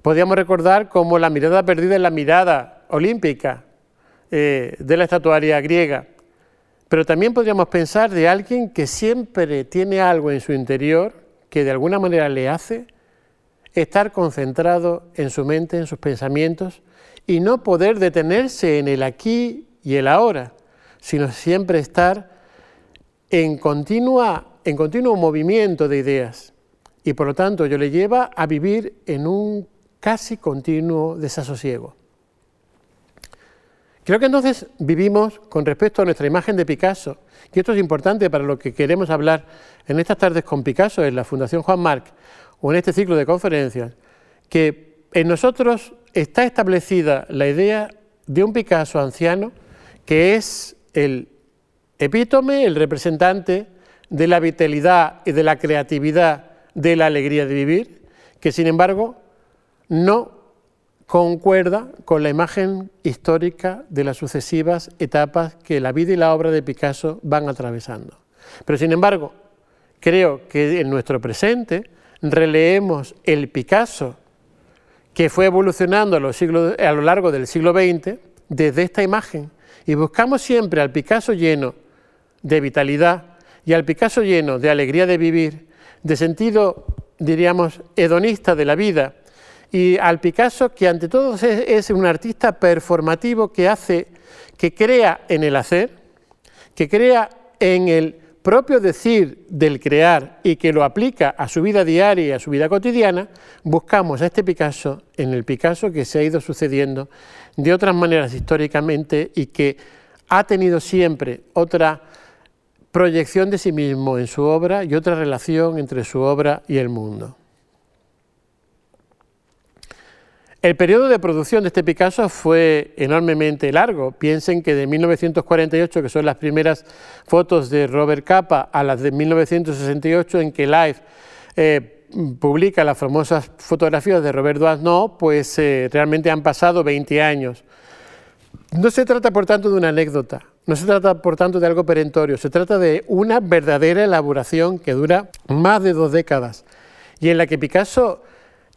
Podríamos recordar como la mirada perdida es la mirada olímpica, eh, de la estatuaria griega. Pero también podríamos pensar de alguien que siempre tiene algo en su interior que de alguna manera le hace estar concentrado en su mente, en sus pensamientos, y no poder detenerse en el aquí y el ahora, sino siempre estar en, continua, en continuo movimiento de ideas. Y por lo tanto, yo le lleva a vivir en un casi continuo desasosiego. Creo que entonces vivimos con respecto a nuestra imagen de Picasso, y esto es importante para lo que queremos hablar en estas tardes con Picasso en la Fundación Juan Marc o en este ciclo de conferencias, que en nosotros está establecida la idea de un Picasso anciano que es el epítome, el representante de la vitalidad y de la creatividad, de la alegría de vivir, que sin embargo no concuerda con la imagen histórica de las sucesivas etapas que la vida y la obra de Picasso van atravesando. Pero sin embargo, creo que en nuestro presente releemos el Picasso que fue evolucionando a lo, largo del siglo XX desde esta imagen y buscamos siempre al Picasso lleno de vitalidad y al Picasso lleno de alegría de vivir, de sentido, diríamos, hedonista de la vida, y al Picasso, que ante todo es, un artista performativo que hace, que crea en el hacer, que crea en el propio decir del crear y que lo aplica a su vida diaria y a su vida cotidiana, buscamos a este Picasso en el Picasso que se ha ido sucediendo de otras maneras históricamente y que ha tenido siempre otra proyección de sí mismo en su obra y otra relación entre su obra y el mundo. El periodo de producción de este Picasso fue enormemente largo. Piensen que de 1948, que son las primeras fotos de Robert Capa, a las de 1968 en que Life eh, publica las famosas fotografías de Robert Doisneau, pues eh, realmente han pasado 20 años. No se trata, por tanto, de una anécdota, no se trata, por tanto, de algo perentorio, se trata de una verdadera elaboración que dura más de dos décadas y en la que Picasso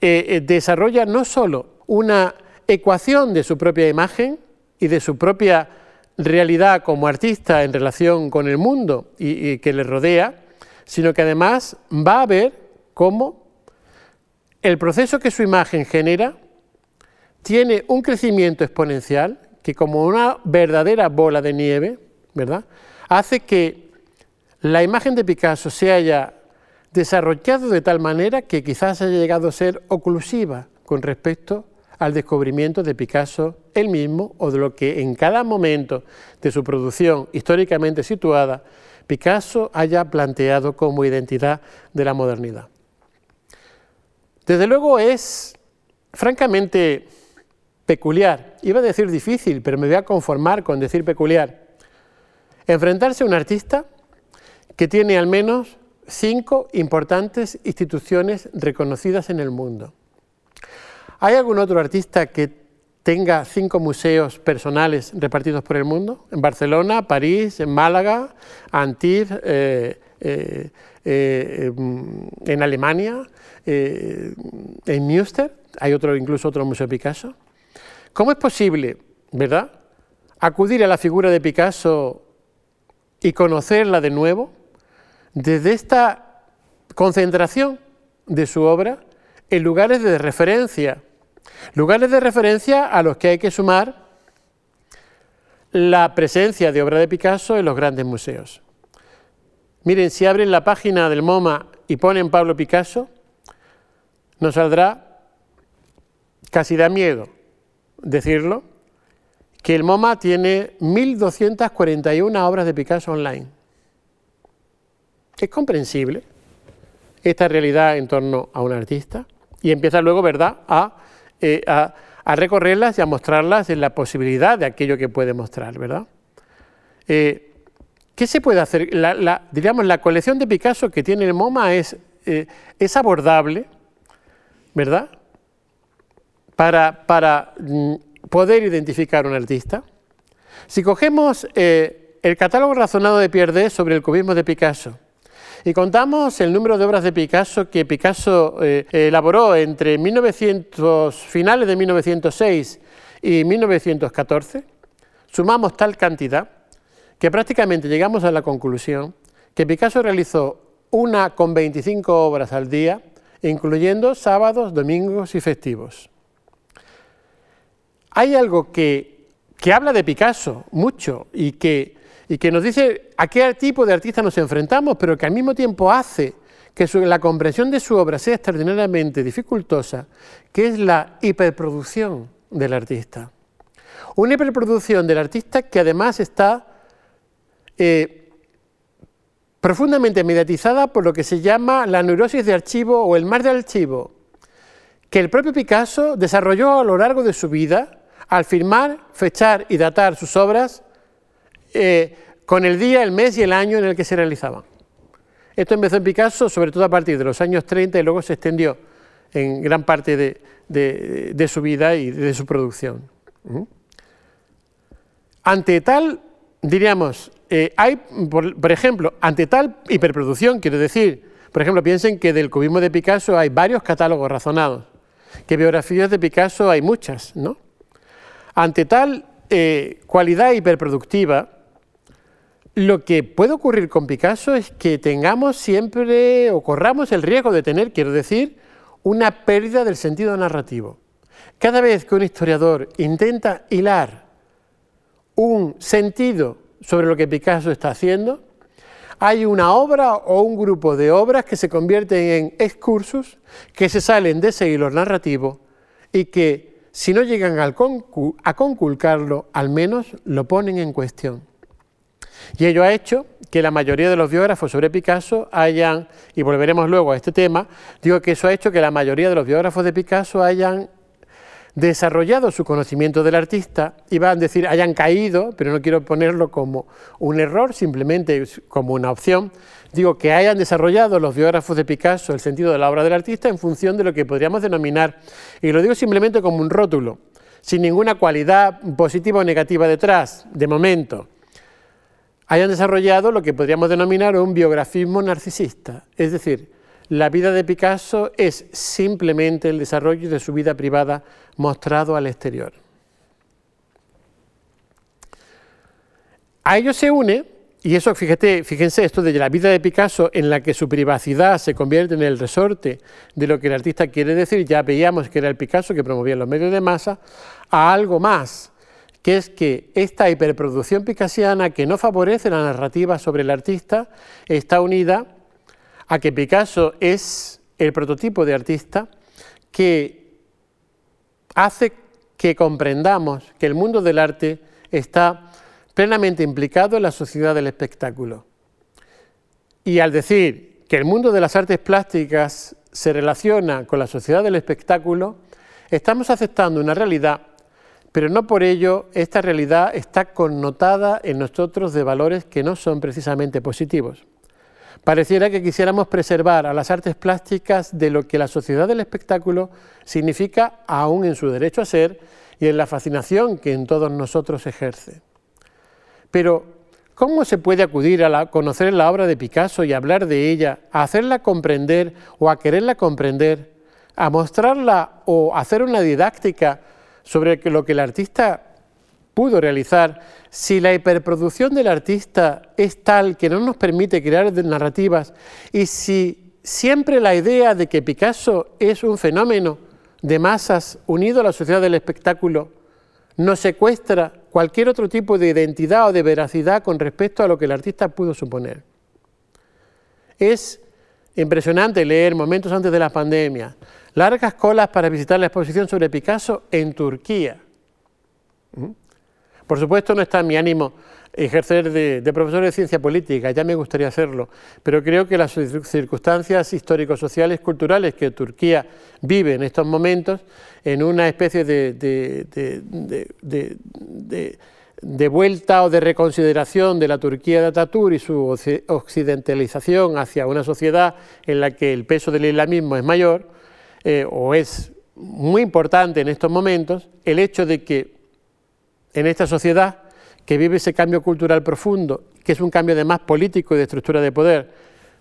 eh, desarrolla no solo una ecuación de su propia imagen y de su propia realidad como artista en relación con el mundo y, que le rodea, sino que además va a ver cómo el proceso que su imagen genera tiene un crecimiento exponencial que como una verdadera bola de nieve, ¿verdad? Hace que la imagen de Picasso se haya desarrollado de tal manera que quizás haya llegado a ser oclusiva con respecto al descubrimiento de Picasso él mismo o de lo que en cada momento de su producción históricamente situada Picasso haya planteado como identidad de la modernidad. Desde luego es francamente peculiar, iba a decir difícil, pero me voy a conformar con decir peculiar, enfrentarse a un artista que tiene al menos cinco importantes instituciones reconocidas en el mundo. ¿Hay algún otro artista que tenga cinco museos personales repartidos por el mundo? En Barcelona, París, en Málaga, Antibes, eh, eh, eh, en Alemania, en Münster, hay otro, incluso otro museo Picasso. ¿Cómo es posible, verdad, acudir a la figura de Picasso y conocerla de nuevo desde esta concentración de su obra en lugares de referencia Lugares de referencia a los que hay que sumar la presencia de obra de Picasso en los grandes museos. Miren, si abren la página del MoMA y ponen Pablo Picasso, nos saldrá, casi da miedo decirlo, que el MoMA tiene 1.241 obras de Picasso online. Es comprensible esta realidad en torno a un artista y empieza luego, ¿verdad?, a eh, a, recorrerlas y a mostrarlas en la posibilidad de aquello que puede mostrar, ¿verdad? Eh, ¿Qué se puede hacer? La, diríamos, la colección de Picasso que tiene el MoMA es, eh, es abordable, ¿verdad? Para, para mm, poder identificar un artista. Si cogemos el catálogo razonado de Pierre sobre el cubismo de Picasso, y contamos el número de obras de Picasso que Picasso eh, elaboró entre 1900, finales de 1906 y 1914. Sumamos tal cantidad que prácticamente llegamos a la conclusión que Picasso realizó una con 25 obras al día, incluyendo sábados, domingos y festivos. Hay algo que, que habla de Picasso mucho y que y que nos dice a qué tipo de artista nos enfrentamos, pero que al mismo tiempo hace que la comprensión de su obra sea extraordinariamente dificultosa, que es la hiperproducción del artista. Una hiperproducción del artista que además está eh, profundamente mediatizada por lo que se llama la neurosis de archivo o el mar de archivo, que el propio Picasso desarrolló a lo largo de su vida al firmar, fechar y datar sus obras eh, con el día, el mes y el año en el que se realizaban. Esto empezó en Picasso, sobre todo a partir de los años 30 y luego se extendió en gran parte de, su vida y de su producción. Ante tal, diríamos, eh, hay, por, ejemplo, ante tal hiperproducción, quiero decir, por ejemplo, piensen que del cubismo de Picasso hay varios catálogos razonados, que biografías de Picasso hay muchas, ¿no? Ante tal eh, cualidad hiperproductiva, lo que puede ocurrir con Picasso es que tengamos siempre o corramos el riesgo de tener, quiero decir, una pérdida del sentido narrativo. Cada vez que un historiador intenta hilar un sentido sobre lo que Picasso está haciendo, hay una obra o un grupo de obras que se convierten en excursus, que se salen de ese hilo narrativo y que si no llegan a conculcarlo, al menos lo ponen en cuestión. Y ello ha hecho que la mayoría de los biógrafos sobre Picasso hayan, y volveremos luego a este tema, digo que eso ha hecho que la mayoría de los biógrafos de Picasso hayan desarrollado su conocimiento del artista, iban a decir hayan caído, pero no quiero ponerlo como un error, simplemente como una opción, digo que hayan desarrollado los biógrafos de Picasso el sentido de la obra del artista en función de lo que podríamos denominar, y lo digo simplemente como un rótulo, sin ninguna cualidad positiva o negativa detrás, de momento, hayan desarrollado lo que podríamos denominar un biografismo narcisista, es decir, la vida de Picasso es simplemente el desarrollo de su vida privada mostrado al exterior. A ello se une, y eso fíjate, fíjense esto de la vida de Picasso en la que su privacidad se convierte en el resorte de lo que el artista quiere decir, ya veíamos que era el Picasso que promovía los medios de masa, a algo más, que es que esta hiperproducción picasiana que no favorece la narrativa sobre el artista está unida a que Picasso es el prototipo de artista que hace que comprendamos que el mundo del arte está plenamente implicado en la sociedad del espectáculo. Y al decir que el mundo de las artes plásticas se relaciona con la sociedad del espectáculo, estamos aceptando una realidad, pero no por ello esta realidad está connotada en nosotros de valores que no son precisamente positivos. Pareciera que quisiéramos preservar a las artes plásticas de lo que la sociedad del espectáculo significa aún en su derecho a ser y en la fascinación que en todos nosotros ejerce. Pero, ¿cómo se puede acudir a conocer la obra de Picasso y hablar de ella, a hacerla comprender o a quererla comprender, a mostrarla o hacer una didáctica sobre lo que el artista pudo realizar, si la hiperproducción del artista es tal que no nos permite crear narrativas y si siempre la idea de que Picasso es un fenómeno de masas unido a la sociedad del espectáculo nos secuestra cualquier otro tipo de identidad o de veracidad con respecto a lo que el artista pudo suponer. Es impresionante leer momentos antes de la pandemia, largas colas para visitar la exposición sobre Picasso en Turquía. ¿Mm? Por supuesto no está mi ánimo ejercer de, profesor de ciencia política, ya me gustaría hacerlo, pero creo que las circunstancias histórico-sociales, culturales que Turquía vive en estos momentos, en una especie de, de vuelta o de reconsideración de la Turquía de Ataturk y su occidentalización hacia una sociedad en la que el peso del islamismo es mayor, eh, o es muy importante en estos momentos, el hecho de que en esta sociedad que vive ese cambio cultural profundo, que es un cambio de más político y de estructura de poder,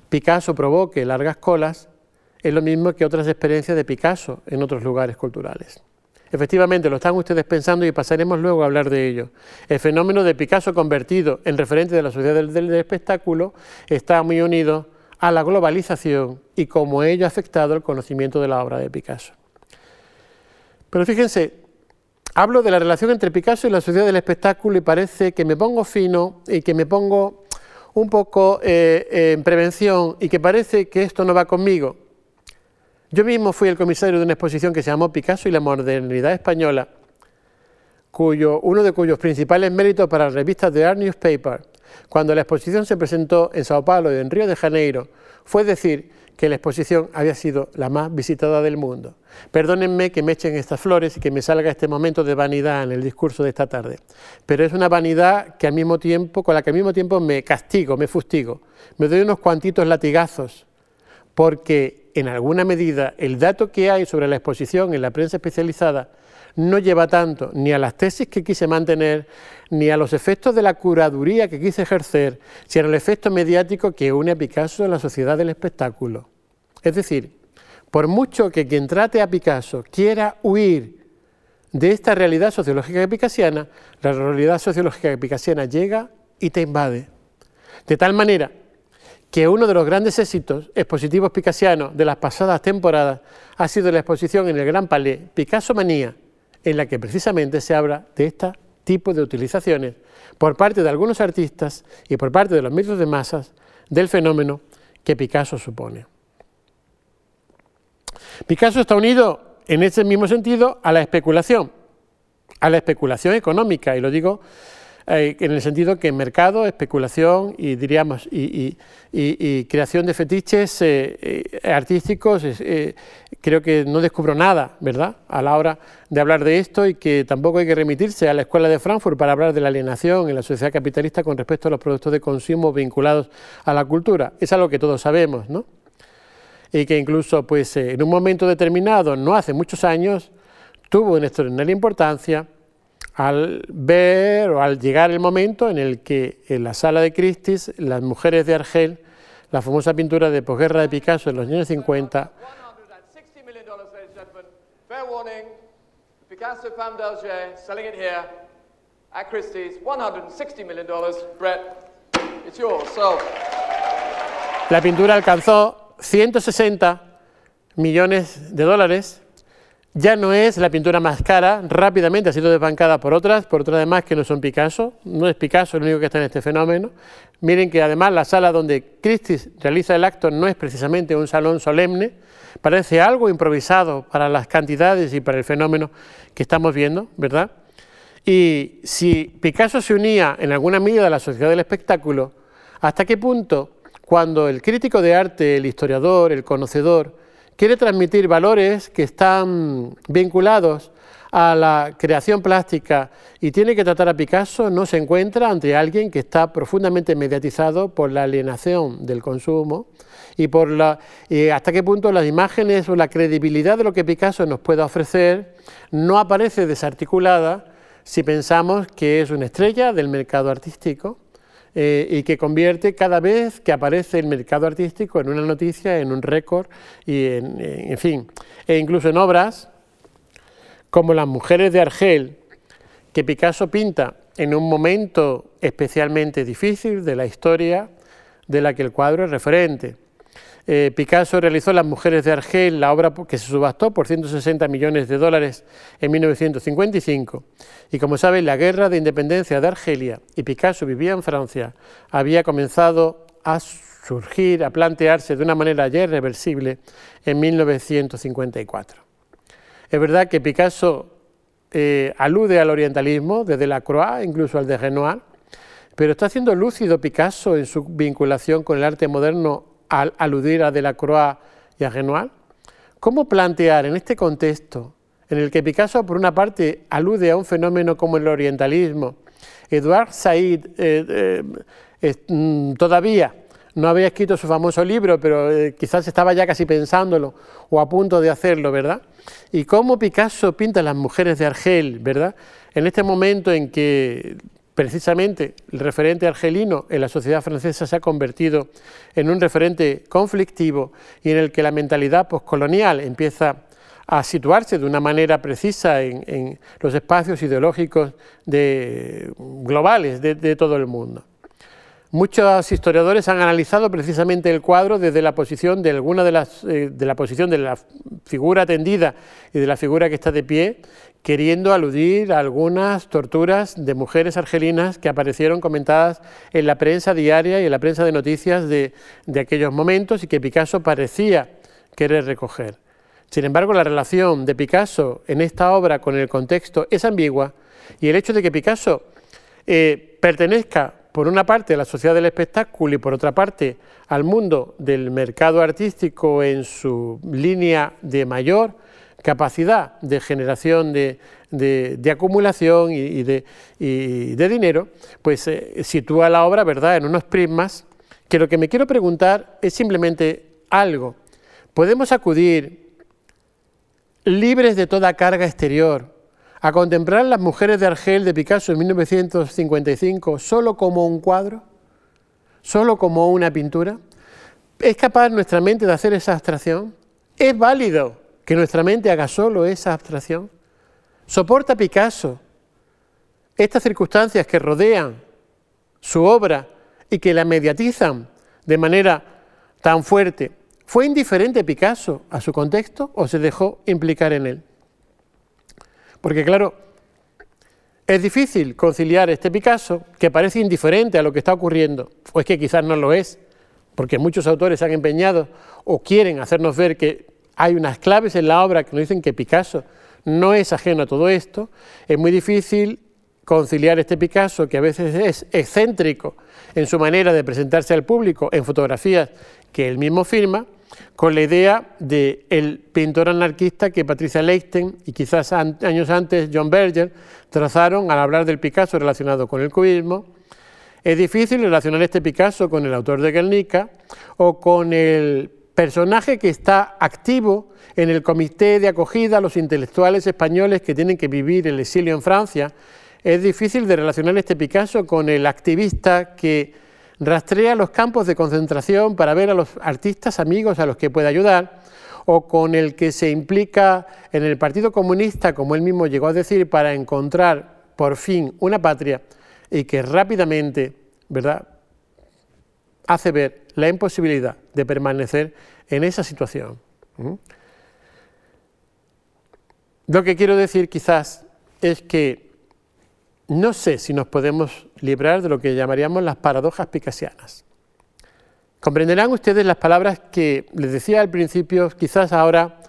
Picasso provoque largas colas, es lo mismo que otras experiencias de Picasso en otros lugares culturales. Efectivamente, lo están ustedes pensando y pasaremos luego a hablar de ello. El fenómeno de Picasso convertido en referente de la sociedad del, espectáculo está muy unido a la globalización y cómo ello ha afectado el conocimiento de la obra de Picasso. Pero fíjense, hablo de la relación entre Picasso y la sociedad del espectáculo y parece que me pongo fino y que me pongo un poco eh, en prevención y que parece que esto no va conmigo. Yo mismo fui el comisario de una exposición que se llamó Picasso y la modernidad española, cuyo, uno de cuyos principales méritos para revistas de Art Newspaper, cuando la exposición se presentó en Sao Paulo y en Río de Janeiro, fue decir que la exposición había sido la más visitada del mundo. Perdónenme que me echen estas flores y que me salga este momento de vanidad en el discurso de esta tarde, pero es una vanidad que al mismo tiempo, con la que al mismo tiempo me castigo, me fustigo, me doy unos cuantitos latigazos, porque en alguna medida el dato que hay sobre la exposición en la prensa especializada no lleva tanto ni a las tesis que quise mantener, ni a los efectos de la curaduría que quise ejercer, sino al efecto mediático que une a Picasso en la sociedad del espectáculo. Es decir, por mucho que quien trate a Picasso quiera huir de esta realidad sociológica picasiana, la realidad sociológica picasiana llega y te invade. De tal manera que uno de los grandes éxitos expositivos picasianos de las pasadas temporadas ha sido la exposición en el Gran Palais Picasso Manía, en la que precisamente se habla de este tipo de utilizaciones por parte de algunos artistas y por parte de los medios de masas del fenómeno que Picasso supone. Picasso está unido en ese mismo sentido a la especulación, a la especulación económica, y lo digo eh, en el sentido que mercado, especulación y diríamos y, creación de fetiches eh, eh, artísticos, creo que no descubro nada, ¿verdad? A la hora de hablar de esto y que tampoco hay que remitirse a la escuela de Frankfurt para hablar de la alienación en la sociedad capitalista con respecto a los productos de consumo vinculados a la cultura. Es algo que todos sabemos, ¿no? Y que incluso, pues, en un momento determinado, no hace muchos años, tuvo una extraordinaria importancia al ver o al llegar el momento en el que en la sala de Christie's las mujeres de Argel, la famosa pintura de posguerra de Picasso en los años 50, La pintura alcanzó 160 millones de dólares ya no es la pintura más cara, rápidamente ha sido desbancada por otras, por otras además que no son Picasso, no es Picasso el único que está en este fenómeno. Miren que además la sala donde Christie realiza el acto no es precisamente un salón solemne, parece algo improvisado para las cantidades y para el fenómeno que estamos viendo, ¿verdad? Y si Picasso se unía en alguna medida a la sociedad del espectáculo, ¿hasta qué punto cuando el crítico de arte, el historiador, el conocedor, quiere transmitir valores que están vinculados a la creación plástica y tiene que tratar a Picasso, no se encuentra ante alguien que está profundamente mediatizado por la alienación del consumo y por la, hasta qué punto las imágenes o la credibilidad de lo que Picasso nos pueda ofrecer no aparece desarticulada si pensamos que es una estrella del mercado artístico eh, y que convierte cada vez que aparece el mercado artístico en una noticia, en un récord y en, fin, e incluso en obras como Las mujeres de Argel, que Picasso pinta en un momento especialmente difícil de la historia de la que el cuadro es referente. Eh, Picasso realizó Las Mujeres de Argel, la obra que se subastó por 160 millones de dólares en 1955. Y como saben, la guerra de independencia de Argelia, y Picasso vivía en Francia, había comenzado a surgir, a plantearse de una manera ya irreversible en 1954. Es verdad que Picasso eh, alude al orientalismo, desde la Croix, incluso al de Renoir, pero está haciendo lúcido Picasso en su vinculación con el arte moderno al aludir a Delacroix y a Renoir? ¿Cómo plantear en este contexto, en el que Picasso por una parte alude a un fenómeno como el orientalismo, Edouard Said eh, eh, mm, todavía no había escrito su famoso libro, pero eh, quizás estaba ya casi pensándolo o a punto de hacerlo, ¿verdad? Y cómo Picasso pinta a las mujeres de Argel, ¿verdad? En este momento en que precisamente el referente argelino en la sociedad francesa se ha convertido en un referente conflictivo y en el que la mentalidad postcolonial empieza a situarse de una manera precisa en, los espacios ideológicos globales de todo el mundo. Muchos historiadores han analizado precisamente el cuadro desde la posición de alguna de las eh, de la posición de la figura tendida y de la figura que está de pie, queriendo aludir a algunas torturas de mujeres argelinas que aparecieron comentadas en la prensa diaria y en la prensa de noticias de, aquellos momentos y que Picasso parecía querer recoger. Sin embargo, la relación de Picasso en esta obra con el contexto es ambigua y el hecho de que Picasso eh, pertenezca por una parte a la sociedad del espectáculo y por otra parte al mundo del mercado artístico en su línea de mayor capacidad de generación de, acumulación y, de, dinero, pues eh, sitúa la obra ¿verdad? en unos prismas que lo que me quiero preguntar es simplemente algo. ¿Podemos acudir libres de toda carga exterior a contemplar las mujeres de Argel de Picasso en 1955 solo como un cuadro, solo como una pintura? ¿Es capaz nuestra mente de hacer esa abstracción? ¿Es válido que nuestra mente haga solo esa abstracción? ¿Soporta Picasso estas circunstancias que rodean su obra y que la mediatizan de manera tan fuerte? ¿Fue indiferente Picasso a su contexto o se dejó implicar en él? Porque claro, es difícil conciliar este Picasso, que parece indiferente a lo que está ocurriendo, o es que quizás no lo es, porque muchos autores se han empeñado o quieren hacernos ver que hay unas claves en la obra que nos dicen que Picasso no es ajeno a todo esto, es muy difícil conciliar este Picasso, que a veces es excéntrico en su manera de presentarse al público en fotografías que él mismo firma, con la idea del el pintor anarquista que Patricia Leichten y quizás años antes John Berger trazaron al hablar del Picasso relacionado con el cubismo. Es difícil relacionar este Picasso con el autor de Guernica o con el personaje que está activo en el comité de acogida a los intelectuales españoles que tienen que vivir el exilio en Francia. Es difícil de relacionar este Picasso con el activista que rastrea los campos de concentración para ver a los artistas amigos a los que puede ayudar, o con el que se implica en el Partido Comunista, como él mismo llegó a decir, para encontrar por fin una patria y que rápidamente, ¿verdad?, hace ver la imposibilidad de permanecer en esa situación. Lo que quiero decir quizás es que no sé si nos podemos librar de lo que llamaríamos las paradojas picasianas. Comprenderán ustedes las palabras que les decía al principio, quizás ahora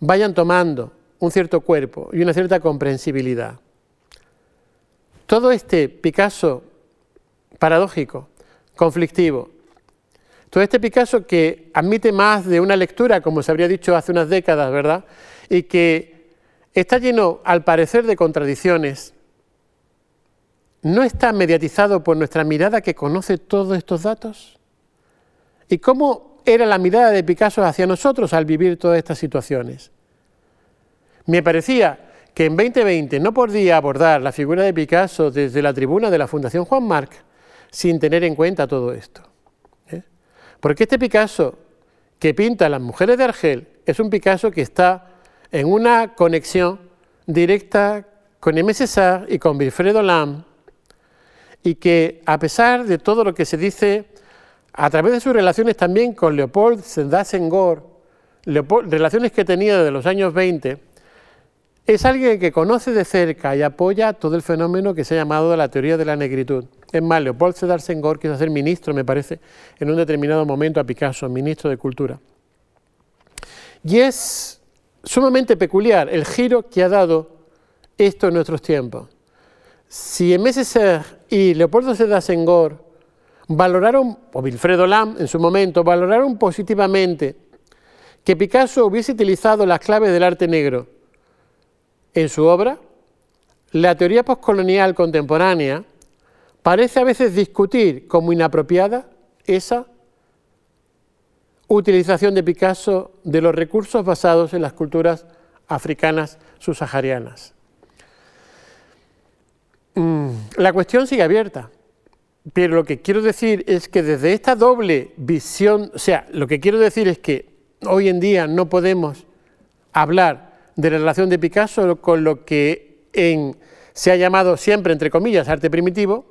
vayan tomando un cierto cuerpo y una cierta comprensibilidad. Todo este Picasso paradójico, conflictivo, todo este Picasso que admite más de una lectura, como se habría dicho hace unas décadas, ¿verdad? Y que está lleno, al parecer, de contradicciones, ¿No está mediatizado por nuestra mirada que conoce todos estos datos? ¿Y cómo era la mirada de Picasso hacia nosotros al vivir todas estas situaciones? Me parecía que en 2020 no podía abordar la figura de Picasso desde la tribuna de la Fundación Juan Marc sin tener en cuenta todo esto. ¿eh? Porque este Picasso que pinta a las mujeres de Argel es un Picasso que está en una conexión directa con M. César y con Wilfredo Lam, y que a pesar de todo lo que se dice, a través de sus relaciones también con Leopold Sédar Senghor, relaciones que tenía desde los años 20, es alguien que conoce de cerca y apoya todo el fenómeno que se ha llamado la teoría de la negritud. Es más, Leopold Sédar Senghor quiso ser ministro, me parece, en un determinado momento a Picasso, ministro de Cultura. Y es sumamente peculiar el giro que ha dado esto en nuestros tiempos. Si MSC y Leopoldo Sedar Senghor valoraron, o Wilfredo Lam en su momento, valoraron positivamente que Picasso hubiese utilizado las claves del arte negro en su obra, la teoría postcolonial contemporánea parece a veces discutir como inapropiada esa utilización de Picasso de los recursos basados en las culturas africanas subsaharianas. Mm, la cuestión sigue abierta, pero lo que quiero decir es que desde esta doble visión, o sea, lo que quiero decir es que hoy en día no podemos hablar de la relación de Picasso con lo que se ha llamado siempre, entre comillas, arte primitivo,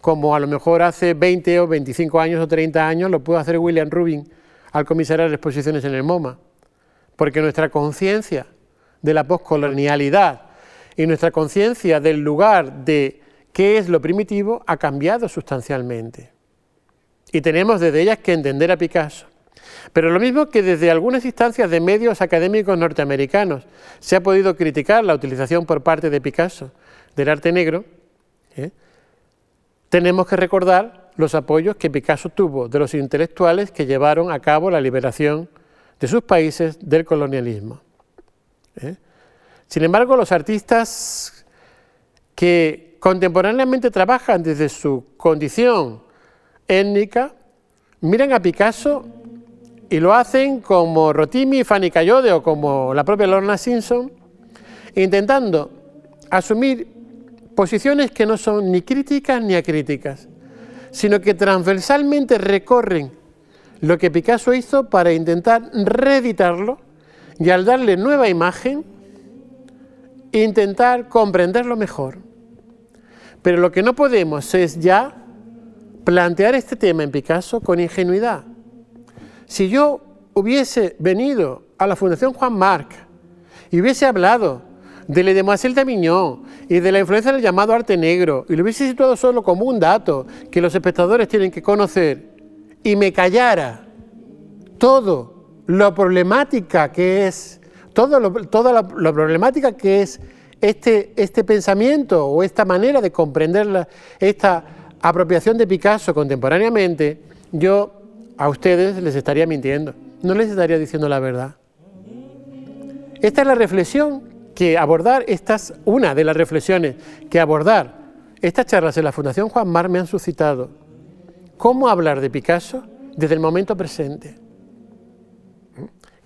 como a lo mejor hace 20 o 25 años o 30 años lo pudo hacer William Rubin al comisariar exposiciones en el MoMA, porque nuestra conciencia de la poscolonialidad y nuestra conciencia del lugar de qué es lo primitivo ha cambiado sustancialmente. Y tenemos desde ellas que entender a Picasso. Pero lo mismo que desde algunas instancias de medios académicos norteamericanos se ha podido criticar la utilización por parte de Picasso del arte negro, ¿eh? tenemos que recordar los apoyos que Picasso tuvo de los intelectuales que llevaron a cabo la liberación de sus países del colonialismo. ¿eh? Sin embargo, los artistas que contemporáneamente trabajan desde su condición étnica, miran a Picasso y lo hacen como Rotimi, Fanny Cayode o como la propia Lorna Simpson, intentando asumir posiciones que no son ni críticas ni acríticas, sino que transversalmente recorren lo que Picasso hizo para intentar reeditarlo y al darle nueva imagen, intentar comprenderlo mejor. Pero lo que no podemos es ya plantear este tema en Picasso con ingenuidad. Si yo hubiese venido a la Fundación Juan Marc y hubiese hablado de Le Demoiselle d'Avignon y de la influencia del llamado arte negro y lo hubiese situado solo como un dato que los espectadores tienen que conocer y me callara todo lo problemática que es, toda la, problemática que es este, este pensamiento o esta manera de comprender esta apropiación de Picasso contemporáneamente, yo a ustedes les estaría mintiendo, no les estaría diciendo la verdad. Esta es la reflexión que abordar, estas, una de las reflexiones que abordar estas charlas en la Fundación Juan Mar me han suscitado. ¿Cómo hablar de Picasso desde el momento presente?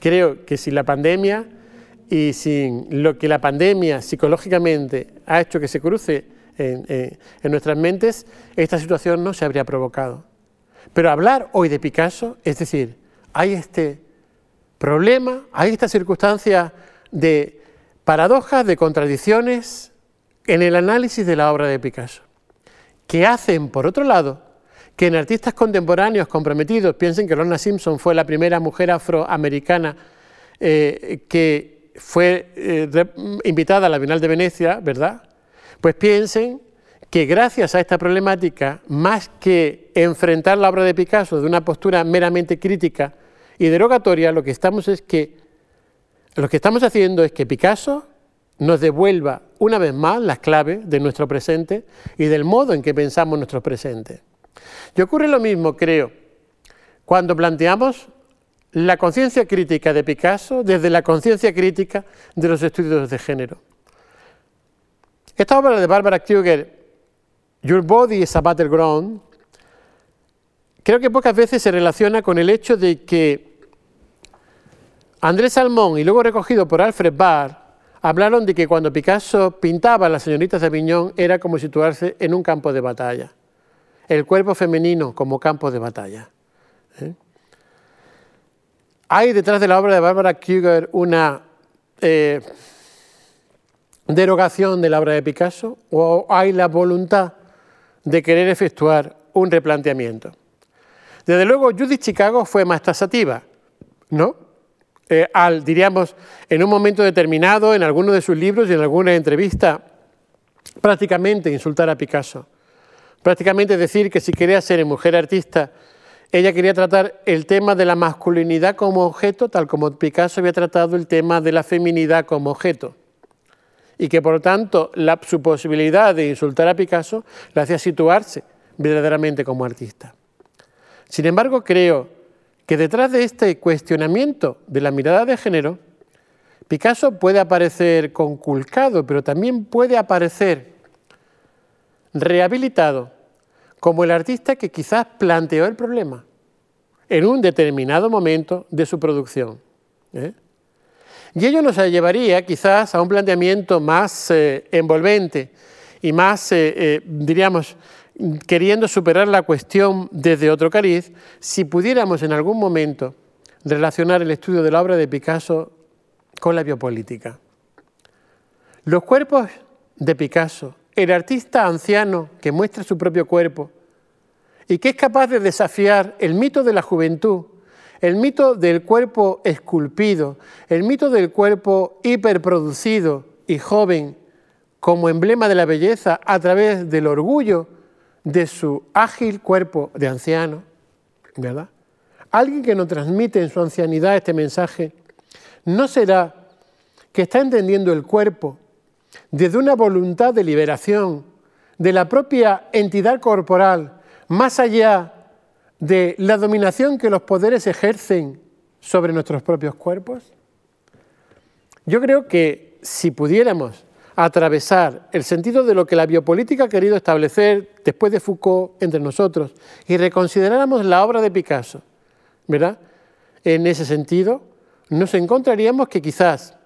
Creo que sin la pandemia y sin lo que la pandemia psicológicamente ha hecho que se cruce en, nuestras mentes, esta situación no se habría provocado. Pero hablar hoy de Picasso, es decir, hay este problema, hay esta circunstancia de paradojas, de contradicciones en el análisis de la obra de Picasso, que hacen, por otro lado, que en artistas contemporáneos comprometidos piensen que Lorna Simpson fue la primera mujer afroamericana eh, que fue eh, invitada a la Bienal de Venecia, ¿verdad? Pues piensen que gracias a esta problemática, más que enfrentar la obra de Picasso de una postura meramente crítica y derogatoria, lo que estamos es que lo que estamos haciendo es que Picasso nos devuelva una vez más las claves de nuestro presente y del modo en que pensamos nuestro presente. Y ocurre lo mismo, creo, cuando planteamos la conciencia crítica de Picasso desde la conciencia crítica de los estudios de género. Esta obra de Barbara Kruger, Your Body is a Battleground, creo que pocas veces se relaciona con el hecho de que Andrés Salmón y luego recogido por Alfred Barr hablaron de que cuando Picasso pintaba a las señoritas de Aviñón era como situarse en un campo de batalla, el cuerpo femenino como campo de batalla. ¿eh? Hay detrás de la obra de Barbara Kruger una eh, derogación de la obra de Picasso o hay la voluntad de querer efectuar un replanteamiento. Desde luego, Judith Chicago fue más tasativa, ¿no? Eh, al, diríamos, en un momento determinado, en alguno de sus libros y en alguna entrevista, prácticamente insultar a Picasso. Prácticamente decir que si quería ser mujer artista, ella quería tratar el tema de la masculinidad como objeto, tal como Picasso había tratado el tema de la feminidad como objeto. Y que por lo tanto su posibilidad de insultar a Picasso le hacía situarse verdaderamente como artista. Sin embargo, creo que detrás de este cuestionamiento de la mirada de género, Picasso puede aparecer conculcado, pero también puede aparecer rehabilitado como el artista que quizás planteó el problema en un determinado momento de su producción. ¿eh? Y ello nos llevaría quizás a un planteamiento más eh, envolvente y más, eh, diríamos, queriendo superar la cuestión desde otro cariz, si pudiéramos en algún momento relacionar el estudio de la obra de Picasso con la biopolítica. Los cuerpos de Picasso, el artista anciano que muestra su propio cuerpo y que es capaz de desafiar el mito de la juventud, el mito del cuerpo esculpido, el mito del cuerpo hiperproducido y joven como emblema de la belleza a través del orgullo de su ágil cuerpo de anciano, ¿verdad? Alguien que nos transmite en su ancianidad este mensaje, no será que está entendiendo el cuerpo desde una voluntad de liberación de la propia entidad corporal, más allá de la dominación que los poderes ejercen sobre nuestros propios cuerpos? Yo creo que si pudiéramos atravesar el sentido de lo que la biopolítica ha querido establecer después de Foucault entre nosotros y reconsideráramos la obra de Picasso, ¿verdad? En ese sentido, nos encontraríamos que quizás,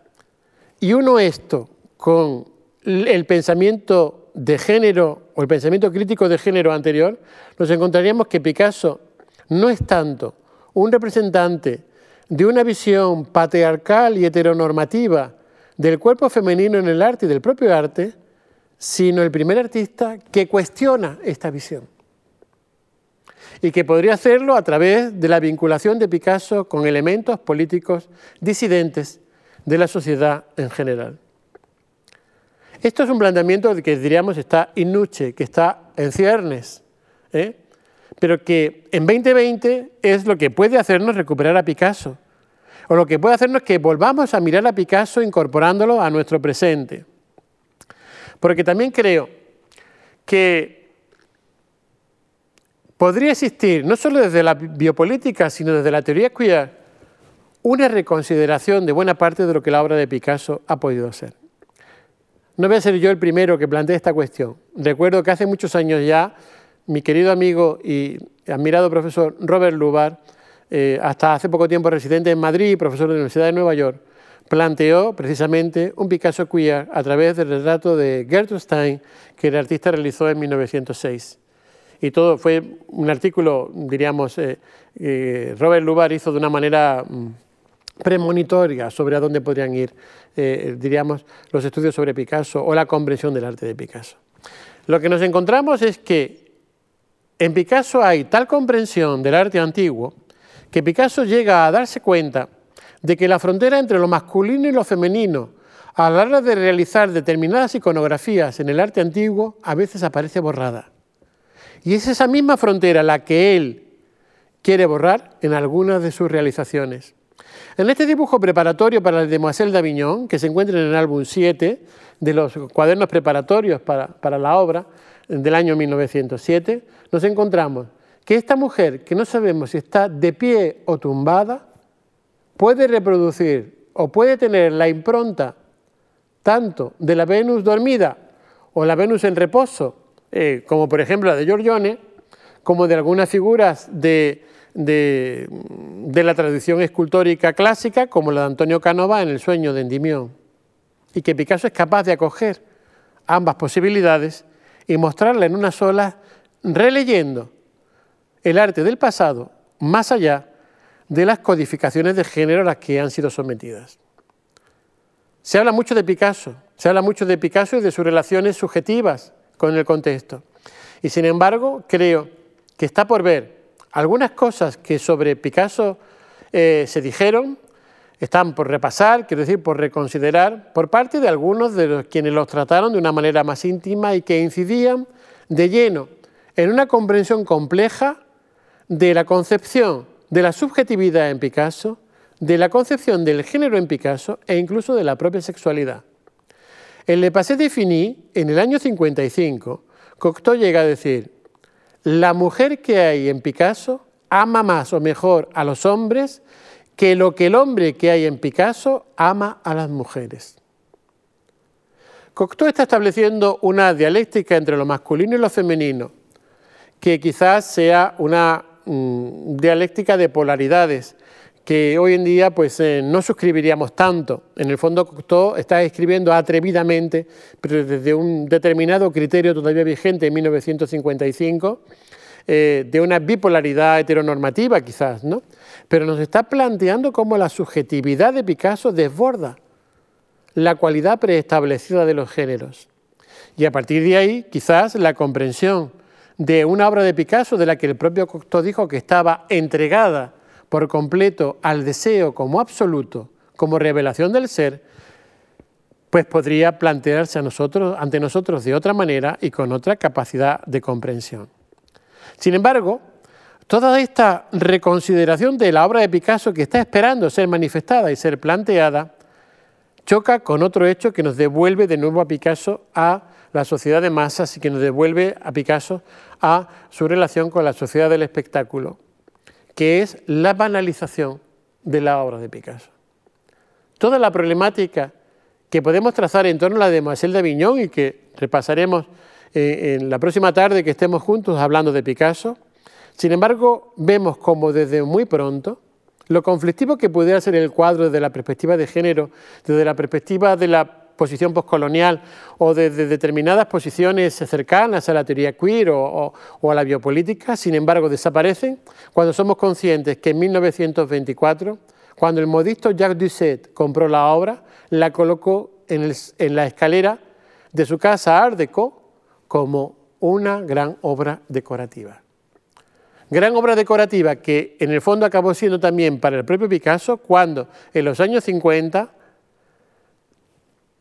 y uno esto con el pensamiento de género o el pensamiento crítico de género anterior, nos encontraríamos que Picasso no es tanto un representante de una visión patriarcal y heteronormativa del cuerpo femenino en el arte y del propio arte, sino el primer artista que cuestiona esta visión. Y que podría hacerlo a través de la vinculación de Picasso con elementos políticos disidentes de la sociedad en general. Esto es un planteamiento que diríamos está inuche, que está en ciernes, ¿eh? pero que en 2020 es lo que puede hacernos recuperar a Picasso, o lo que puede hacernos que volvamos a mirar a Picasso incorporándolo a nuestro presente. Porque también creo que podría existir, no solo desde la biopolítica, sino desde la teoría queer, una reconsideración de buena parte de lo que la obra de Picasso ha podido ser. No voy a ser yo el primero que plantee esta cuestión. Recuerdo que hace muchos años ya mi querido amigo y admirado profesor Robert Lubar, eh, hasta hace poco tiempo residente en Madrid y profesor de la Universidad de Nueva York, planteó precisamente un Picasso queer a través del retrato de Gertrude Stein que el artista realizó en 1906. Y todo fue un artículo, diríamos, eh, Robert Lubar hizo de una manera mm, premonitoria sobre a dónde podrían ir, diríamos, los estudios sobre Picasso o la comprensión del arte de Picasso. Lo que nos encontramos es que en Picasso hay tal comprensión del arte antiguo que Picasso llega a darse cuenta de que la frontera entre lo masculino y lo femenino a la hora de realizar determinadas iconografías en el arte antiguo a veces aparece borrada. Y es esa misma frontera la que él quiere borrar en algunas de sus realizaciones. En este dibujo preparatorio para el Demoiselle d'Avignon, que se encuentra en el álbum 7 de los cuadernos preparatorios para, para la obra del año 1907, nos encontramos que esta mujer, que no sabemos si está de pie o tumbada, puede reproducir o puede tener la impronta tanto de la Venus dormida o la Venus en reposo, eh, como por ejemplo la de Giorgione, como de algunas figuras de, de, la tradición escultórica clásica, como la de Antonio Canova en El sueño de Endimión, y que Picasso es capaz de acoger ambas posibilidades y mostrarla en una sola releyendo el arte del pasado más allá de las codificaciones de género a las que han sido sometidas. Se habla mucho de Picasso, se habla mucho de Picasso y de sus relaciones subjetivas con el contexto. Y sin embargo, creo que está por ver algunas cosas que sobre Picasso eh, se dijeron, están por repasar, quiero decir, por reconsiderar, por parte de algunos de los quienes los trataron de una manera más íntima y que incidían de lleno en una comprensión compleja de la concepción de la subjetividad en Picasso, de la concepción del género en Picasso e incluso de la propia sexualidad. En Le Passé défini, en el año 55, Cocteau llega a decir, la mujer que hay en Picasso ama más o mejor a los hombres que lo que el hombre que hay en Picasso ama a las mujeres. Cocteau está estableciendo una dialéctica entre lo masculino y lo femenino, que quizás sea una mm, dialéctica de polaridades, que hoy en día pues, eh, no suscribiríamos tanto. En el fondo Cocteau está escribiendo atrevidamente, pero desde un determinado criterio todavía vigente en 1955, eh, de una bipolaridad heteronormativa quizás, ¿no? pero nos está planteando cómo la subjetividad de Picasso desborda la cualidad preestablecida de los géneros. Y a partir de ahí, quizás la comprensión de una obra de Picasso de la que el propio Cocteau dijo que estaba entregada por completo al deseo como absoluto, como revelación del ser, pues podría plantearse ante nosotros de otra manera y con otra capacidad de comprensión. Sin embargo, toda esta reconsideración de la obra de Picasso que está esperando ser manifestada y ser planteada, choca con otro hecho que nos devuelve de nuevo a Picasso a la sociedad de masas y que nos devuelve a Picasso a su relación con la sociedad del espectáculo, que es la banalización de la obra de Picasso. Toda la problemática que podemos trazar en torno a la de Marcel de Avignon y que repasaremos eh, en la próxima tarde que estemos juntos hablando de Picasso, sin embargo, vemos como desde muy pronto lo conflictivo que pudiera ser el cuadro desde la perspectiva de género, desde la perspectiva de la posición postcolonial o desde determinadas posiciones cercanas a la teoría queer o, a la biopolítica, sin embargo, desaparecen cuando somos conscientes que en 1924, cuando el modisto Jacques Dusset compró la obra, la colocó en, en la escalera de su casa Art Deco como una gran obra decorativa. Gran obra decorativa que en el fondo acabó siendo también para el propio Picasso cuando en los años 50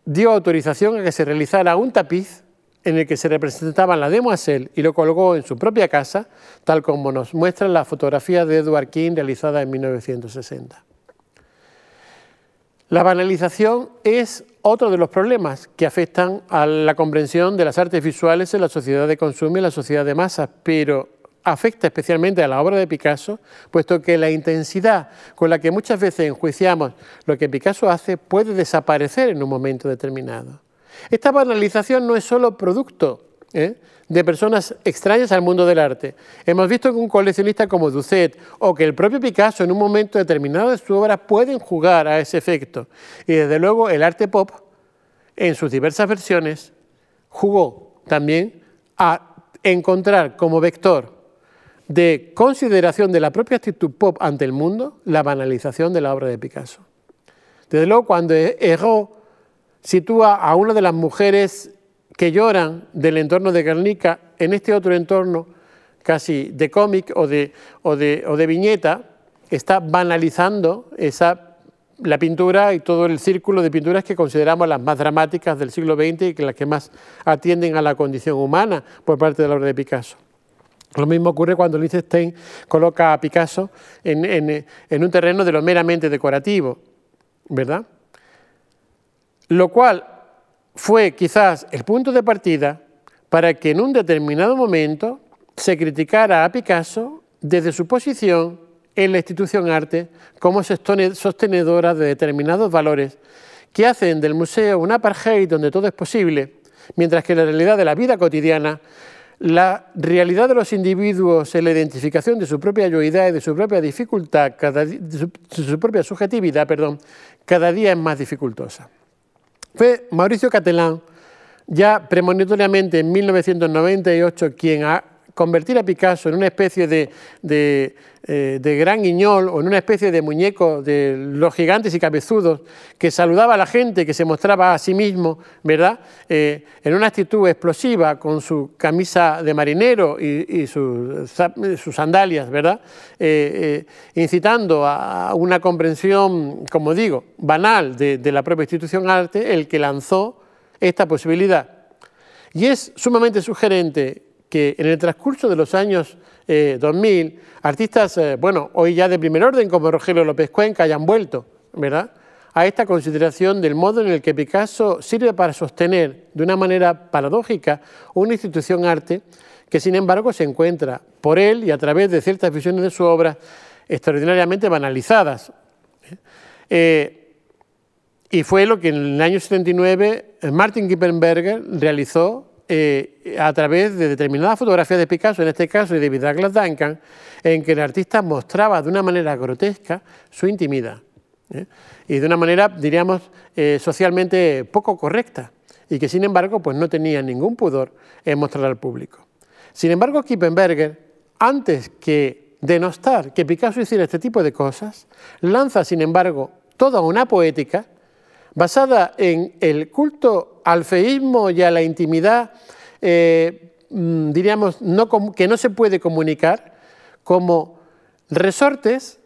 dio autorización a que se realizara un tapiz en el que se representaban la demoiselle y lo colgó en su propia casa, tal como nos muestra la fotografía de Edward King realizada en 1960. La banalización es otro de los problemas que afectan a la comprensión de las artes visuales en la sociedad de consumo y la sociedad de masas, pero afecta especialmente a la obra de Picasso, puesto que la intensidad con la que muchas veces enjuiciamos lo que Picasso hace puede desaparecer en un momento determinado. Esta banalización no es solo producto ¿eh? de personas extrañas al mundo del arte. Hemos visto que un coleccionista como Ducet o que el propio Picasso en un momento determinado de su obra pueden jugar a ese efecto. Y desde luego el arte pop, en sus diversas versiones, jugó también a encontrar como vector de consideración de la propia actitud pop ante el mundo la banalización de la obra de Picasso. Desde luego, cuando Erro sitúa a una de las mujeres que lloran del entorno de Guernica en este otro entorno casi de cómic o de, o de, viñeta, está banalizando esa, la pintura y todo el círculo de pinturas que consideramos las más dramáticas del siglo XX y que las que más atienden a la condición humana por parte de la obra de Picasso. Lo mismo ocurre cuando Lichtenstein coloca a Picasso en, en un terreno de lo meramente decorativo, ¿verdad? lo cual fue quizás el punto de partida para que en un determinado momento se criticara a Picasso desde su posición en la institución arte como sostenedora de determinados valores que hacen del museo un apartheid donde todo es posible, mientras que la realidad de la vida cotidiana, la realidad de los individuos en la identificación de su propia yoidad y de su propia dificultad, de su propia subjetividad, perdón, cada día es más dificultosa. Fue Mauricio Catelán, ya premonitoriamente en 1998, quien a convertir a Picasso en una especie de, eh, de, gran guiñol o en una especie de muñeco de los gigantes y cabezudos que saludaba a la gente, que se mostraba a sí mismo, ¿verdad? Eh, en una actitud explosiva con su camisa de marinero y, sus, sandalias, ¿verdad? Eh, incitando a una comprensión, como digo, banal de, de la propia institución arte, el que lanzó esta posibilidad. Y es sumamente sugerente que en el transcurso de los años 2000, eh, artistas, eh, bueno, hoy ya de primer orden como Rogelio López Cuenca hayan vuelto, ¿verdad?, a esta consideración del modo en el que Picasso sirve para sostener de una manera paradójica una institución arte que sin embargo se encuentra por él y a través de ciertas visiones de su obra extraordinariamente banalizadas. ¿eh? y fue lo que en el año 79 Martin Kippenberger realizó eh, a través de determinadas fotografías de Picasso, en este caso y de Douglas Duncan, en que el artista mostraba de una manera grotesca su intimidad ¿eh? y de una manera, diríamos, eh, socialmente poco correcta y que sin embargo pues no tenía ningún pudor en mostrar al público. Sin embargo, Kippenberger, antes que denostar que Picasso hiciera este tipo de cosas, lanza sin embargo toda una poética basada en el culto al feísmo y a la intimidad, eh, mm, diríamos, que no se puede comunicar, como resortes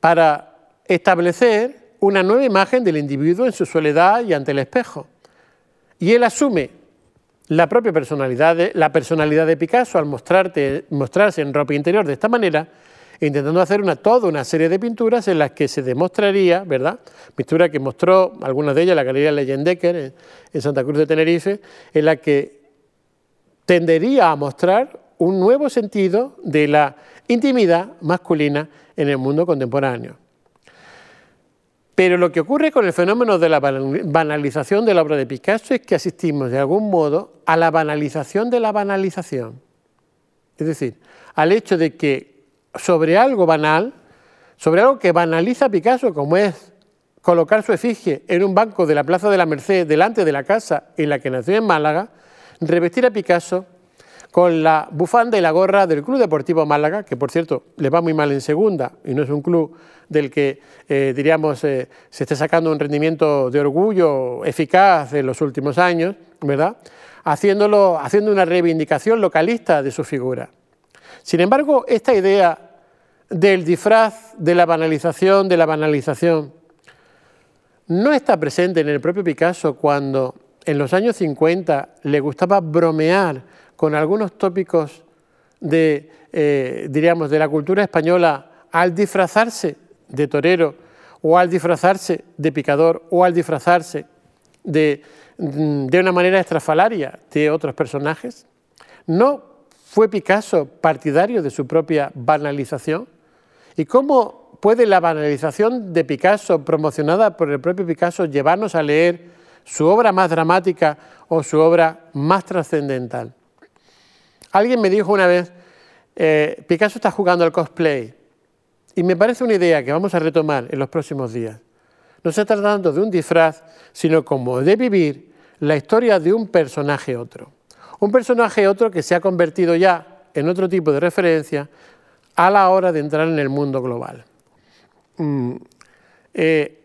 para establecer una nueva imagen del individuo en su soledad y ante el espejo. Y él asume la propia personalidad de, la personalidad de Picasso al mostrarse en ropa interior de esta manera intentando hacer una, toda una serie de pinturas en las que se demostraría, ¿verdad? Pintura que mostró algunas de ellas la Galería Leyendecker en, Santa Cruz de Tenerife, en la que tendería a mostrar un nuevo sentido de la intimidad masculina en el mundo contemporáneo. Pero lo que ocurre con el fenómeno de la banalización de la obra de Picasso es que asistimos de algún modo a la banalización de la banalización. Es decir, al hecho de que sobre algo banal, sobre algo que banaliza Picasso, como es colocar su efigie en un banco de la Plaza de la Merced delante de la casa en la que nació en Málaga, revestir a Picasso con la bufanda y la gorra del Club Deportivo Málaga, que por cierto le va muy mal en segunda y no es un club del que eh, diríamos eh, se esté sacando un rendimiento de orgullo eficaz en los últimos años, ¿verdad? Haciéndolo, haciendo una reivindicación localista de su figura. Sin embargo, esta idea del disfraz, de la banalización, de la banalización, no está presente en el propio Picasso cuando en los años 50 le gustaba bromear con algunos tópicos de, eh, diríamos, de la cultura española al disfrazarse de torero o al disfrazarse de picador o al disfrazarse de, mm, de una manera estrafalaria de otros personajes? ¿No fue Picasso partidario de su propia banalización? ¿Y cómo puede la banalización de Picasso, promocionada por el propio Picasso, llevarnos a leer su obra más dramática o su obra más trascendental? Alguien me dijo una vez, eh, Picasso está jugando al cosplay, y me parece una idea que vamos a retomar en los próximos días. No se tratando de un disfraz, sino como de vivir la historia de un personaje otro. Un personaje otro que se ha convertido ya en otro tipo de referencia a la hora de entrar en el mundo global. Mm, eh,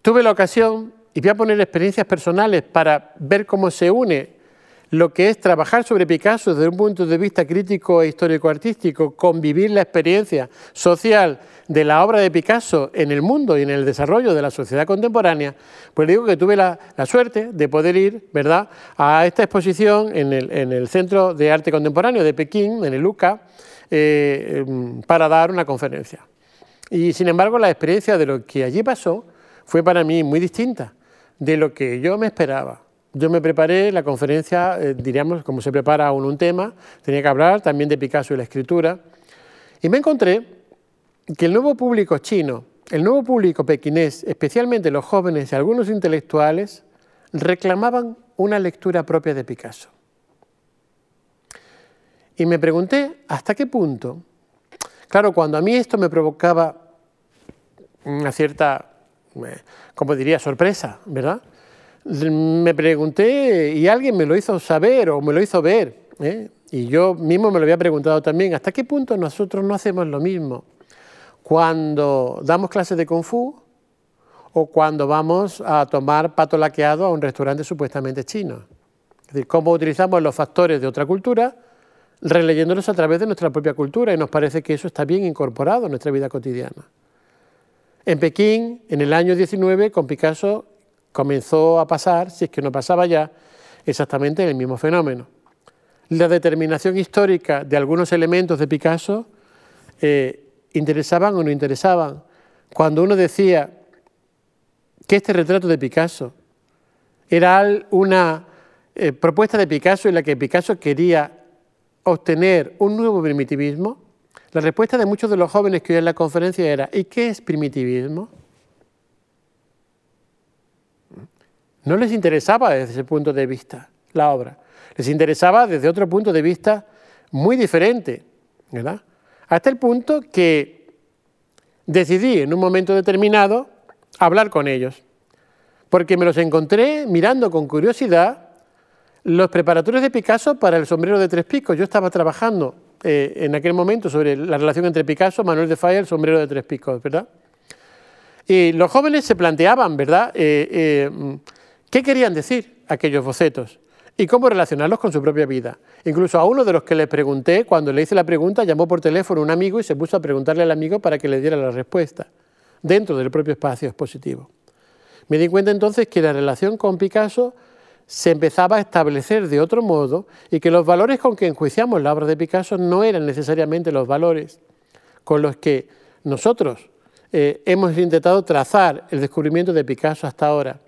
tuve la ocasión, y voy a poner experiencias personales para ver cómo se une lo que es trabajar sobre Picasso desde un punto de vista crítico e histórico-artístico, convivir la experiencia social de la obra de Picasso en el mundo y en el desarrollo de la sociedad contemporánea, pues digo que tuve la, suerte de poder ir ¿verdad? a esta exposición en el, Centro de Arte Contemporáneo de Pekín, en el UCA, eh, em, para dar una conferencia. Y sin embargo, la experiencia de lo que allí pasó fue para mí muy distinta de lo que yo me esperaba. Yo me preparé la conferencia, eh, diríamos, como se prepara un, un tema, tenía que hablar también de Picasso y la escritura, y me encontré que el nuevo público chino, el nuevo público pequinés, especialmente los jóvenes y algunos intelectuales, reclamaban una lectura propia de Picasso. Y me pregunté hasta qué punto, claro, cuando a mí esto me provocaba una cierta, eh, como diría, sorpresa, ¿verdad? Me pregunté y alguien me lo hizo saber o me lo hizo ver, ¿eh? y yo mismo me lo había preguntado también, ¿hasta qué punto nosotros no hacemos lo mismo? cuando damos clases de Kung Fu o cuando vamos a tomar pato laqueado a un restaurante supuestamente chino. Es decir, cómo utilizamos los factores de otra cultura releyéndolos a través de nuestra propia cultura y nos parece que eso está bien incorporado en nuestra vida cotidiana. En Pekín, en el año 19, con Picasso comenzó a pasar, si es que no pasaba ya, exactamente el mismo fenómeno. La determinación histórica de algunos elementos de Picasso eh, interesaban o no interesaban. Cuando uno decía que este retrato de Picasso era una eh, propuesta de Picasso en la que Picasso quería obtener un nuevo primitivismo, la respuesta de muchos de los jóvenes que en la conferencia era ¿y qué es primitivismo? No les interesaba desde ese punto de vista la obra, les interesaba desde otro punto de vista muy diferente, ¿verdad? Hasta el punto que decidí en un momento determinado hablar con ellos, porque me los encontré mirando con curiosidad los preparatorios de Picasso para el sombrero de tres picos. Yo estaba trabajando eh, en aquel momento sobre la relación entre Picasso, Manuel de Falla y el sombrero de tres picos, ¿verdad? Y los jóvenes se planteaban, ¿verdad?, eh, eh, qué querían decir aquellos bocetos y cómo relacionarlos con su propia vida. Incluso a uno de los que le pregunté, cuando le hice la pregunta, llamó por teléfono un amigo y se puso a preguntarle al amigo para que le diera la respuesta, dentro del propio espacio expositivo. Me di cuenta entonces que la relación con Picasso se empezaba a establecer de otro modo y que los valores con que enjuiciamos la obra de Picasso no eran necesariamente los valores con los que nosotros eh, hemos intentado trazar el descubrimiento de Picasso hasta ahora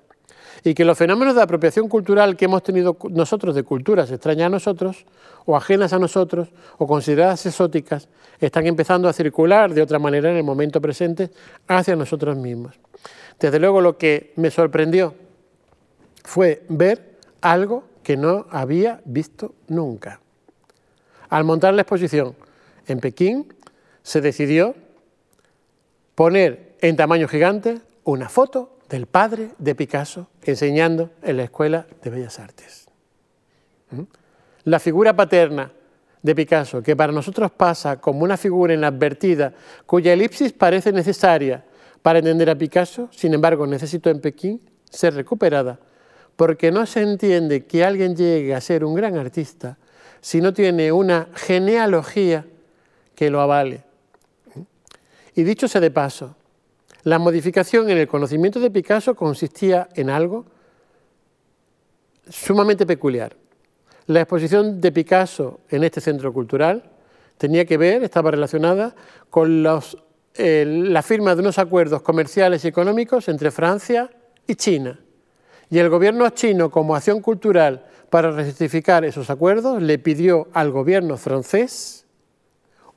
y que los fenómenos de apropiación cultural que hemos tenido nosotros de culturas extrañas a nosotros, o ajenas a nosotros, o consideradas exóticas, están empezando a circular de otra manera en el momento presente hacia nosotros mismos. Desde luego lo que me sorprendió fue ver algo que no había visto nunca. Al montar la exposición en Pekín, se decidió poner en tamaño gigante una foto del padre de Picasso enseñando en la Escuela de Bellas Artes. ¿Mm? La figura paterna de Picasso, que para nosotros pasa como una figura inadvertida, cuya elipsis parece necesaria para entender a Picasso, sin embargo necesitó en Pekín ser recuperada, porque no se entiende que alguien llegue a ser un gran artista si no tiene una genealogía que lo avale. ¿Mm? Y dicho sea de paso, la modificación en el conocimiento de Picasso consistía en algo, sumamente peculiar. La exposición de Picasso en este centro cultural tenía que ver, estaba relacionada con la firma de unos acuerdos comerciales y económicos entre Francia y China. Y el gobierno chino, como acción cultural para rectificar esos acuerdos, le pidió al gobierno francés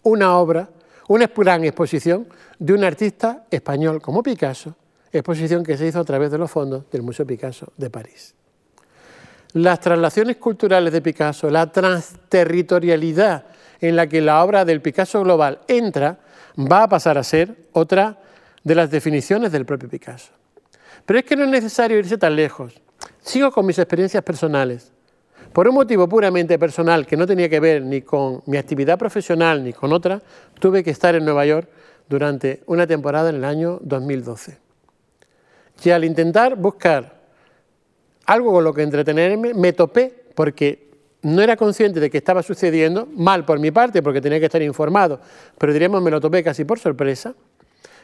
una obra, una gran exposición de un artista español como Picasso, exposición que se hizo a través de los fondos del Museo Picasso de París. Las traslaciones culturales de Picasso, la transterritorialidad en la que la obra del Picasso global entra, va a pasar a ser otra de las definiciones del propio Picasso. Pero es que no es necesario irse tan lejos. Sigo con mis experiencias personales. Por un motivo puramente personal que no tenía que ver ni con mi actividad profesional ni con otra, tuve que estar en Nueva York durante una temporada en el año 2012. Y al intentar buscar algo con lo que entretenerme, me topé porque no era consciente de que estaba sucediendo, mal por mi parte, porque tenía que estar informado, pero diríamos me lo topé casi por sorpresa,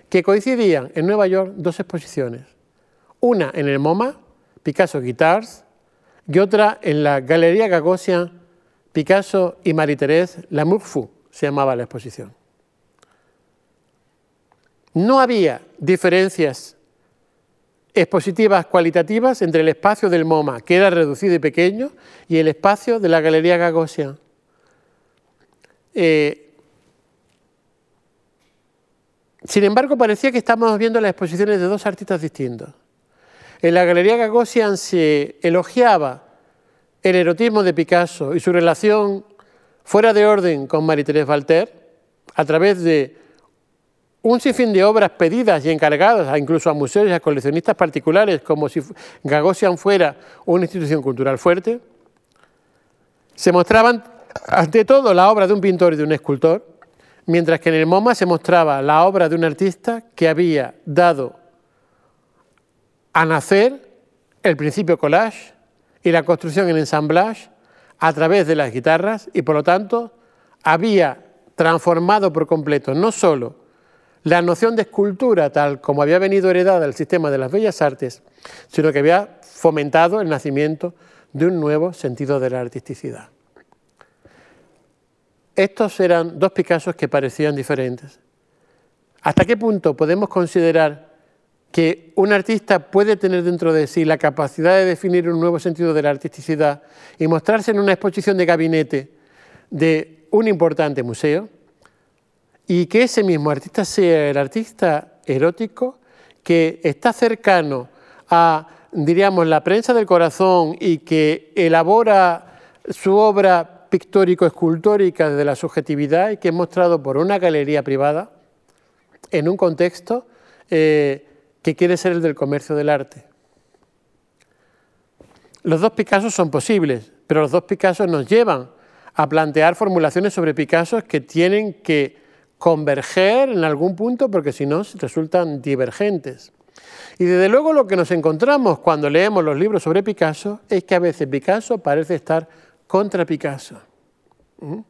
que coincidían en Nueva York dos exposiciones. Una en el MoMA, Picasso Guitars, y otra en la Galería Gagosian, Picasso y Marie-Thérèse Lamourfou, se llamaba la exposición. No había diferencias expositivas cualitativas entre el espacio del MoMA, que era reducido y pequeño, y el espacio de la Galería Gagosian. Eh, sin embargo, parecía que estábamos viendo las exposiciones de dos artistas distintos. En la Galería Gagosian se elogiaba el erotismo de Picasso y su relación fuera de orden con Marie-Thérèse Walter a través de un sinfín de obras pedidas y encargadas incluso a museos y a coleccionistas particulares, como si Gagosian fuera una institución cultural fuerte, se mostraban ante todo la obra de un pintor y de un escultor, mientras que en el MoMA se mostraba la obra de un artista que había dado a nacer el principio collage y la construcción en ensamblage a través de las guitarras y por lo tanto había transformado por completo no solo la noción de escultura, tal como había venido heredada del sistema de las bellas artes, sino que había fomentado el nacimiento de un nuevo sentido de la artisticidad. Estos eran dos Picassos que parecían diferentes. ¿Hasta qué punto podemos considerar que un artista puede tener dentro de sí la capacidad de definir un nuevo sentido de la artisticidad y mostrarse en una exposición de gabinete de un importante museo? y que ese mismo artista sea el artista erótico que está cercano a, diríamos, la prensa del corazón y que elabora su obra pictórico-escultórica desde la subjetividad y que es mostrado por una galería privada en un contexto eh, que quiere ser el del comercio del arte. Los dos Picassos son posibles, pero los dos Picassos nos llevan a plantear formulaciones sobre Picasso que tienen que converger en algún punto porque si no resultan divergentes. Y desde luego lo que nos encontramos cuando leemos los libros sobre Picasso es que a veces Picasso parece estar contra Picasso. ¿Mm?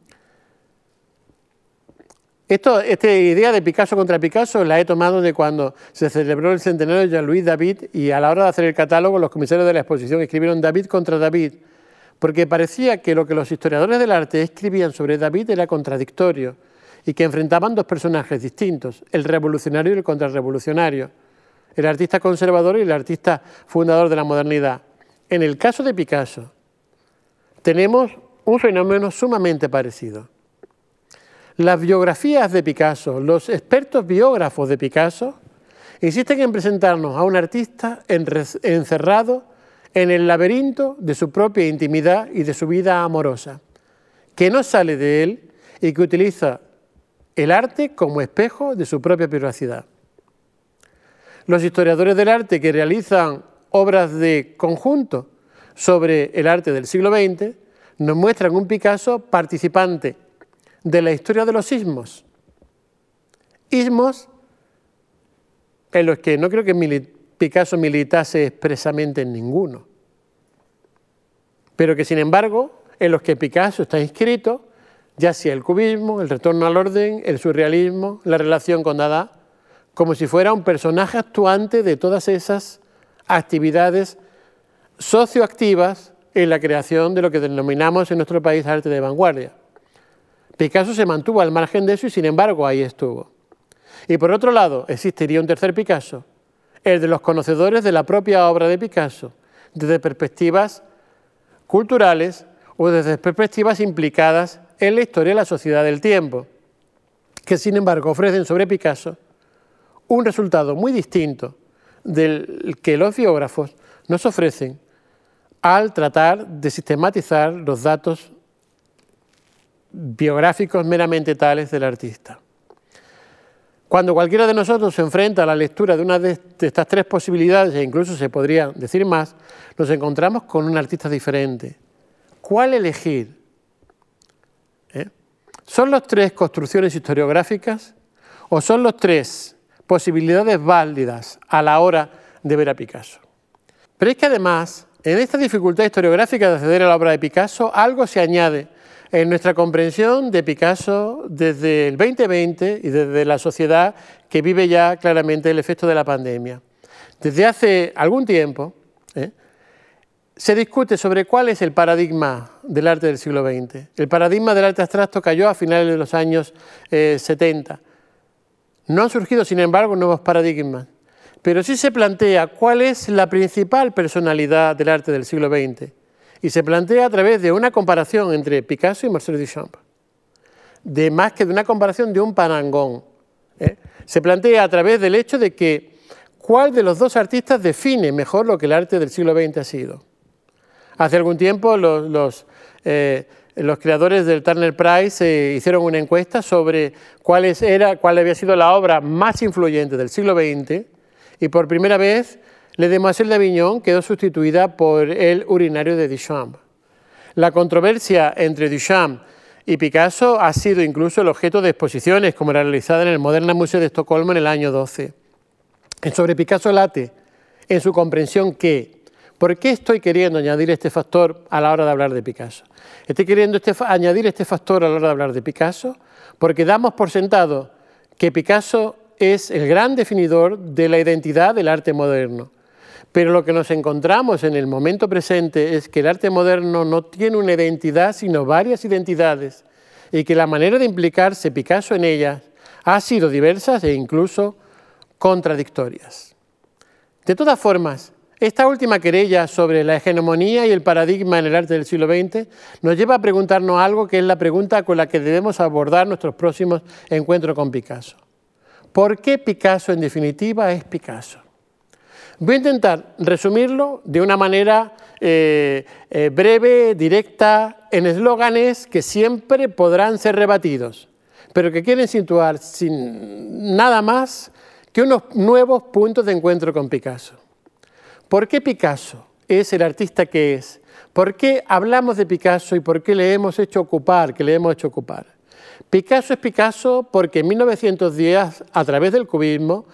Esta idea de Picasso contra Picasso la he tomado de cuando se celebró el centenario de Jean-Louis David y a la hora de hacer el catálogo los comisarios de la exposición escribieron David contra David, porque parecía que lo que los historiadores del arte escribían sobre David era contradictorio y que enfrentaban dos personajes distintos, el revolucionario y el contrarrevolucionario, el artista conservador y el artista fundador de la modernidad. En el caso de Picasso, tenemos un fenómeno sumamente parecido. Las biografías de Picasso, los expertos biógrafos de Picasso, insisten en presentarnos a un artista encerrado en el laberinto de su propia intimidad y de su vida amorosa, que no sale de él y que utiliza el arte como espejo de su propia privacidad. Los historiadores del arte que realizan obras de conjunto sobre el arte del siglo XX nos muestran un Picasso participante de la historia de los ismos. Ismos en los que no creo que Picasso militase expresamente en ninguno, pero que sin embargo en los que Picasso está inscrito ya sea el cubismo, el retorno al orden, el surrealismo, la relación con Dada, como si fuera un personaje actuante de todas esas actividades socioactivas en la creación de lo que denominamos en nuestro país arte de vanguardia. Picasso se mantuvo al margen de eso y sin embargo ahí estuvo. Y por otro lado, existiría un tercer Picasso, el de los conocedores de la propia obra de Picasso, desde perspectivas culturales o desde perspectivas implicadas en la historia de la sociedad del tiempo, que sin embargo ofrecen sobre Picasso un resultado muy distinto del que los biógrafos nos ofrecen al tratar de sistematizar los datos biográficos meramente tales del artista. Cuando cualquiera de nosotros se enfrenta a la lectura de una de estas tres posibilidades, e incluso se podría decir más, nos encontramos con un artista diferente. ¿Cuál elegir? ¿Eh? ¿Son los tres construcciones historiográficas o son los tres posibilidades válidas a la hora de ver a Picasso? Pero es que además, en esta dificultad historiográfica de acceder a la obra de Picasso, algo se añade en nuestra comprensión de Picasso desde el 2020 y desde la sociedad que vive ya claramente el efecto de la pandemia. Desde hace algún tiempo ¿eh? se discute sobre cuál es el paradigma del arte del siglo XX. El paradigma del arte abstracto cayó a finales de los años 70. Eh, no han surgido, sin embargo, nuevos paradigmas, pero sí se plantea cuál es la principal personalidad del arte del siglo XX y se plantea a través de una comparación entre Picasso y Marcel Duchamp, de más que de una comparación de un parangón. ¿eh? Se plantea a través del hecho de que cuál de los dos artistas define mejor lo que el arte del siglo XX ha sido. Hace algún tiempo los, eh, creadores del Turner Prize eh, hicieron una encuesta sobre cuál, era, cuál había sido la obra más influyente del siglo XX y por primera vez le Demoiselle d'Avignon quedó sustituida por el urinario de Duchamp. La controversia entre Duchamp y Picasso ha sido incluso el objeto de exposiciones, como la realizada en el Moderna Museo de Estocolmo en el año 12. Sobre Picasso late en su comprensión que, ¿por qué estoy queriendo añadir este factor a la hora de hablar de Picasso? Estoy queriendo este añadir este factor a la hora de hablar de Picasso porque damos por sentado que Picasso es el gran definidor de la identidad del arte moderno. Pero lo que nos encontramos en el momento presente es que el arte moderno no tiene una identidad, sino varias identidades, y que la manera de implicarse Picasso en ellas ha sido diversas e incluso contradictorias. De todas formas, esta última querella sobre la hegemonía y el paradigma en el arte del siglo XX nos lleva a preguntarnos algo que es la pregunta con la que debemos abordar nuestros próximos encuentros con Picasso. ¿Por qué Picasso en definitiva es Picasso? Voy a intentar resumirlo de una manera eh, eh, breve, directa, en eslóganes que siempre podrán ser rebatidos, pero que quieren situar sin nada más que unos nuevos puntos de encuentro con Picasso. ¿Por qué Picasso es el artista que es? ¿Por qué hablamos de Picasso y por qué le hemos hecho ocupar, que le hemos hecho ocupar? Picasso es Picasso porque en 1910, a través del cubismo,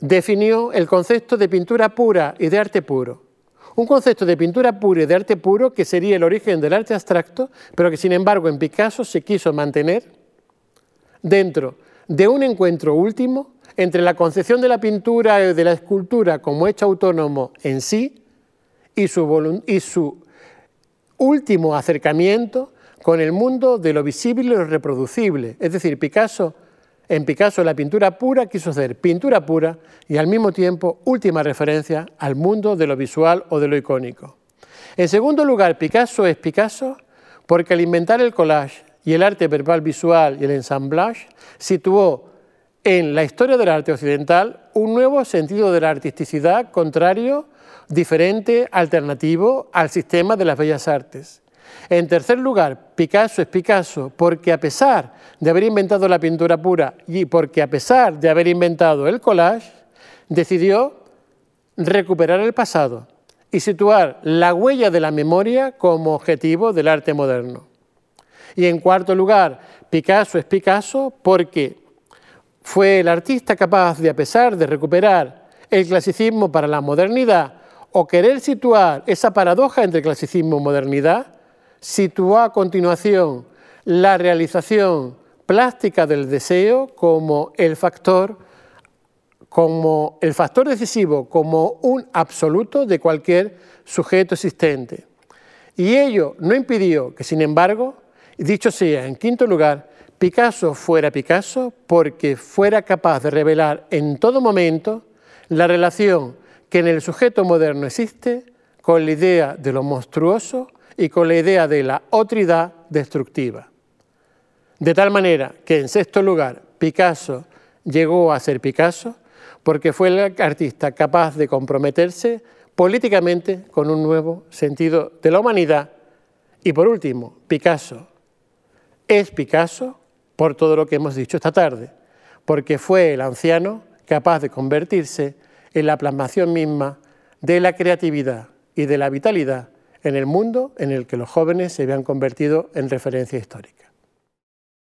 definió el concepto de pintura pura y de arte puro. Un concepto de pintura pura y de arte puro que sería el origen del arte abstracto, pero que sin embargo en Picasso se quiso mantener dentro de un encuentro último entre la concepción de la pintura y de la escultura como hecho autónomo en sí y su, y su último acercamiento con el mundo de lo visible y lo reproducible. Es decir, Picasso en Picasso la pintura pura quiso ser pintura pura y al mismo tiempo última referencia al mundo de lo visual o de lo icónico. En segundo lugar, Picasso es Picasso porque al inventar el collage y el arte verbal visual y el ensamblage, situó en la historia del arte occidental un nuevo sentido de la artisticidad contrario, diferente, alternativo al sistema de las bellas artes. En tercer lugar, Picasso es Picasso porque a pesar de haber inventado la pintura pura y porque a pesar de haber inventado el collage, decidió recuperar el pasado y situar la huella de la memoria como objetivo del arte moderno. Y en cuarto lugar, Picasso es Picasso porque fue el artista capaz de, a pesar de recuperar el clasicismo para la modernidad o querer situar esa paradoja entre clasicismo y modernidad, situó a continuación la realización plástica del deseo como el factor como el factor decisivo, como un absoluto de cualquier sujeto existente. Y ello no impidió que, sin embargo, dicho sea, en quinto lugar, Picasso fuera Picasso porque fuera capaz de revelar en todo momento la relación que en el sujeto moderno existe con la idea de lo monstruoso y con la idea de la otridad destructiva. De tal manera que, en sexto lugar, Picasso llegó a ser Picasso porque fue el artista capaz de comprometerse políticamente con un nuevo sentido de la humanidad. Y por último, Picasso es Picasso por todo lo que hemos dicho esta tarde, porque fue el anciano capaz de convertirse en la plasmación misma de la creatividad y de la vitalidad en el mundo en el que los jóvenes se habían convertido en referencia histórica.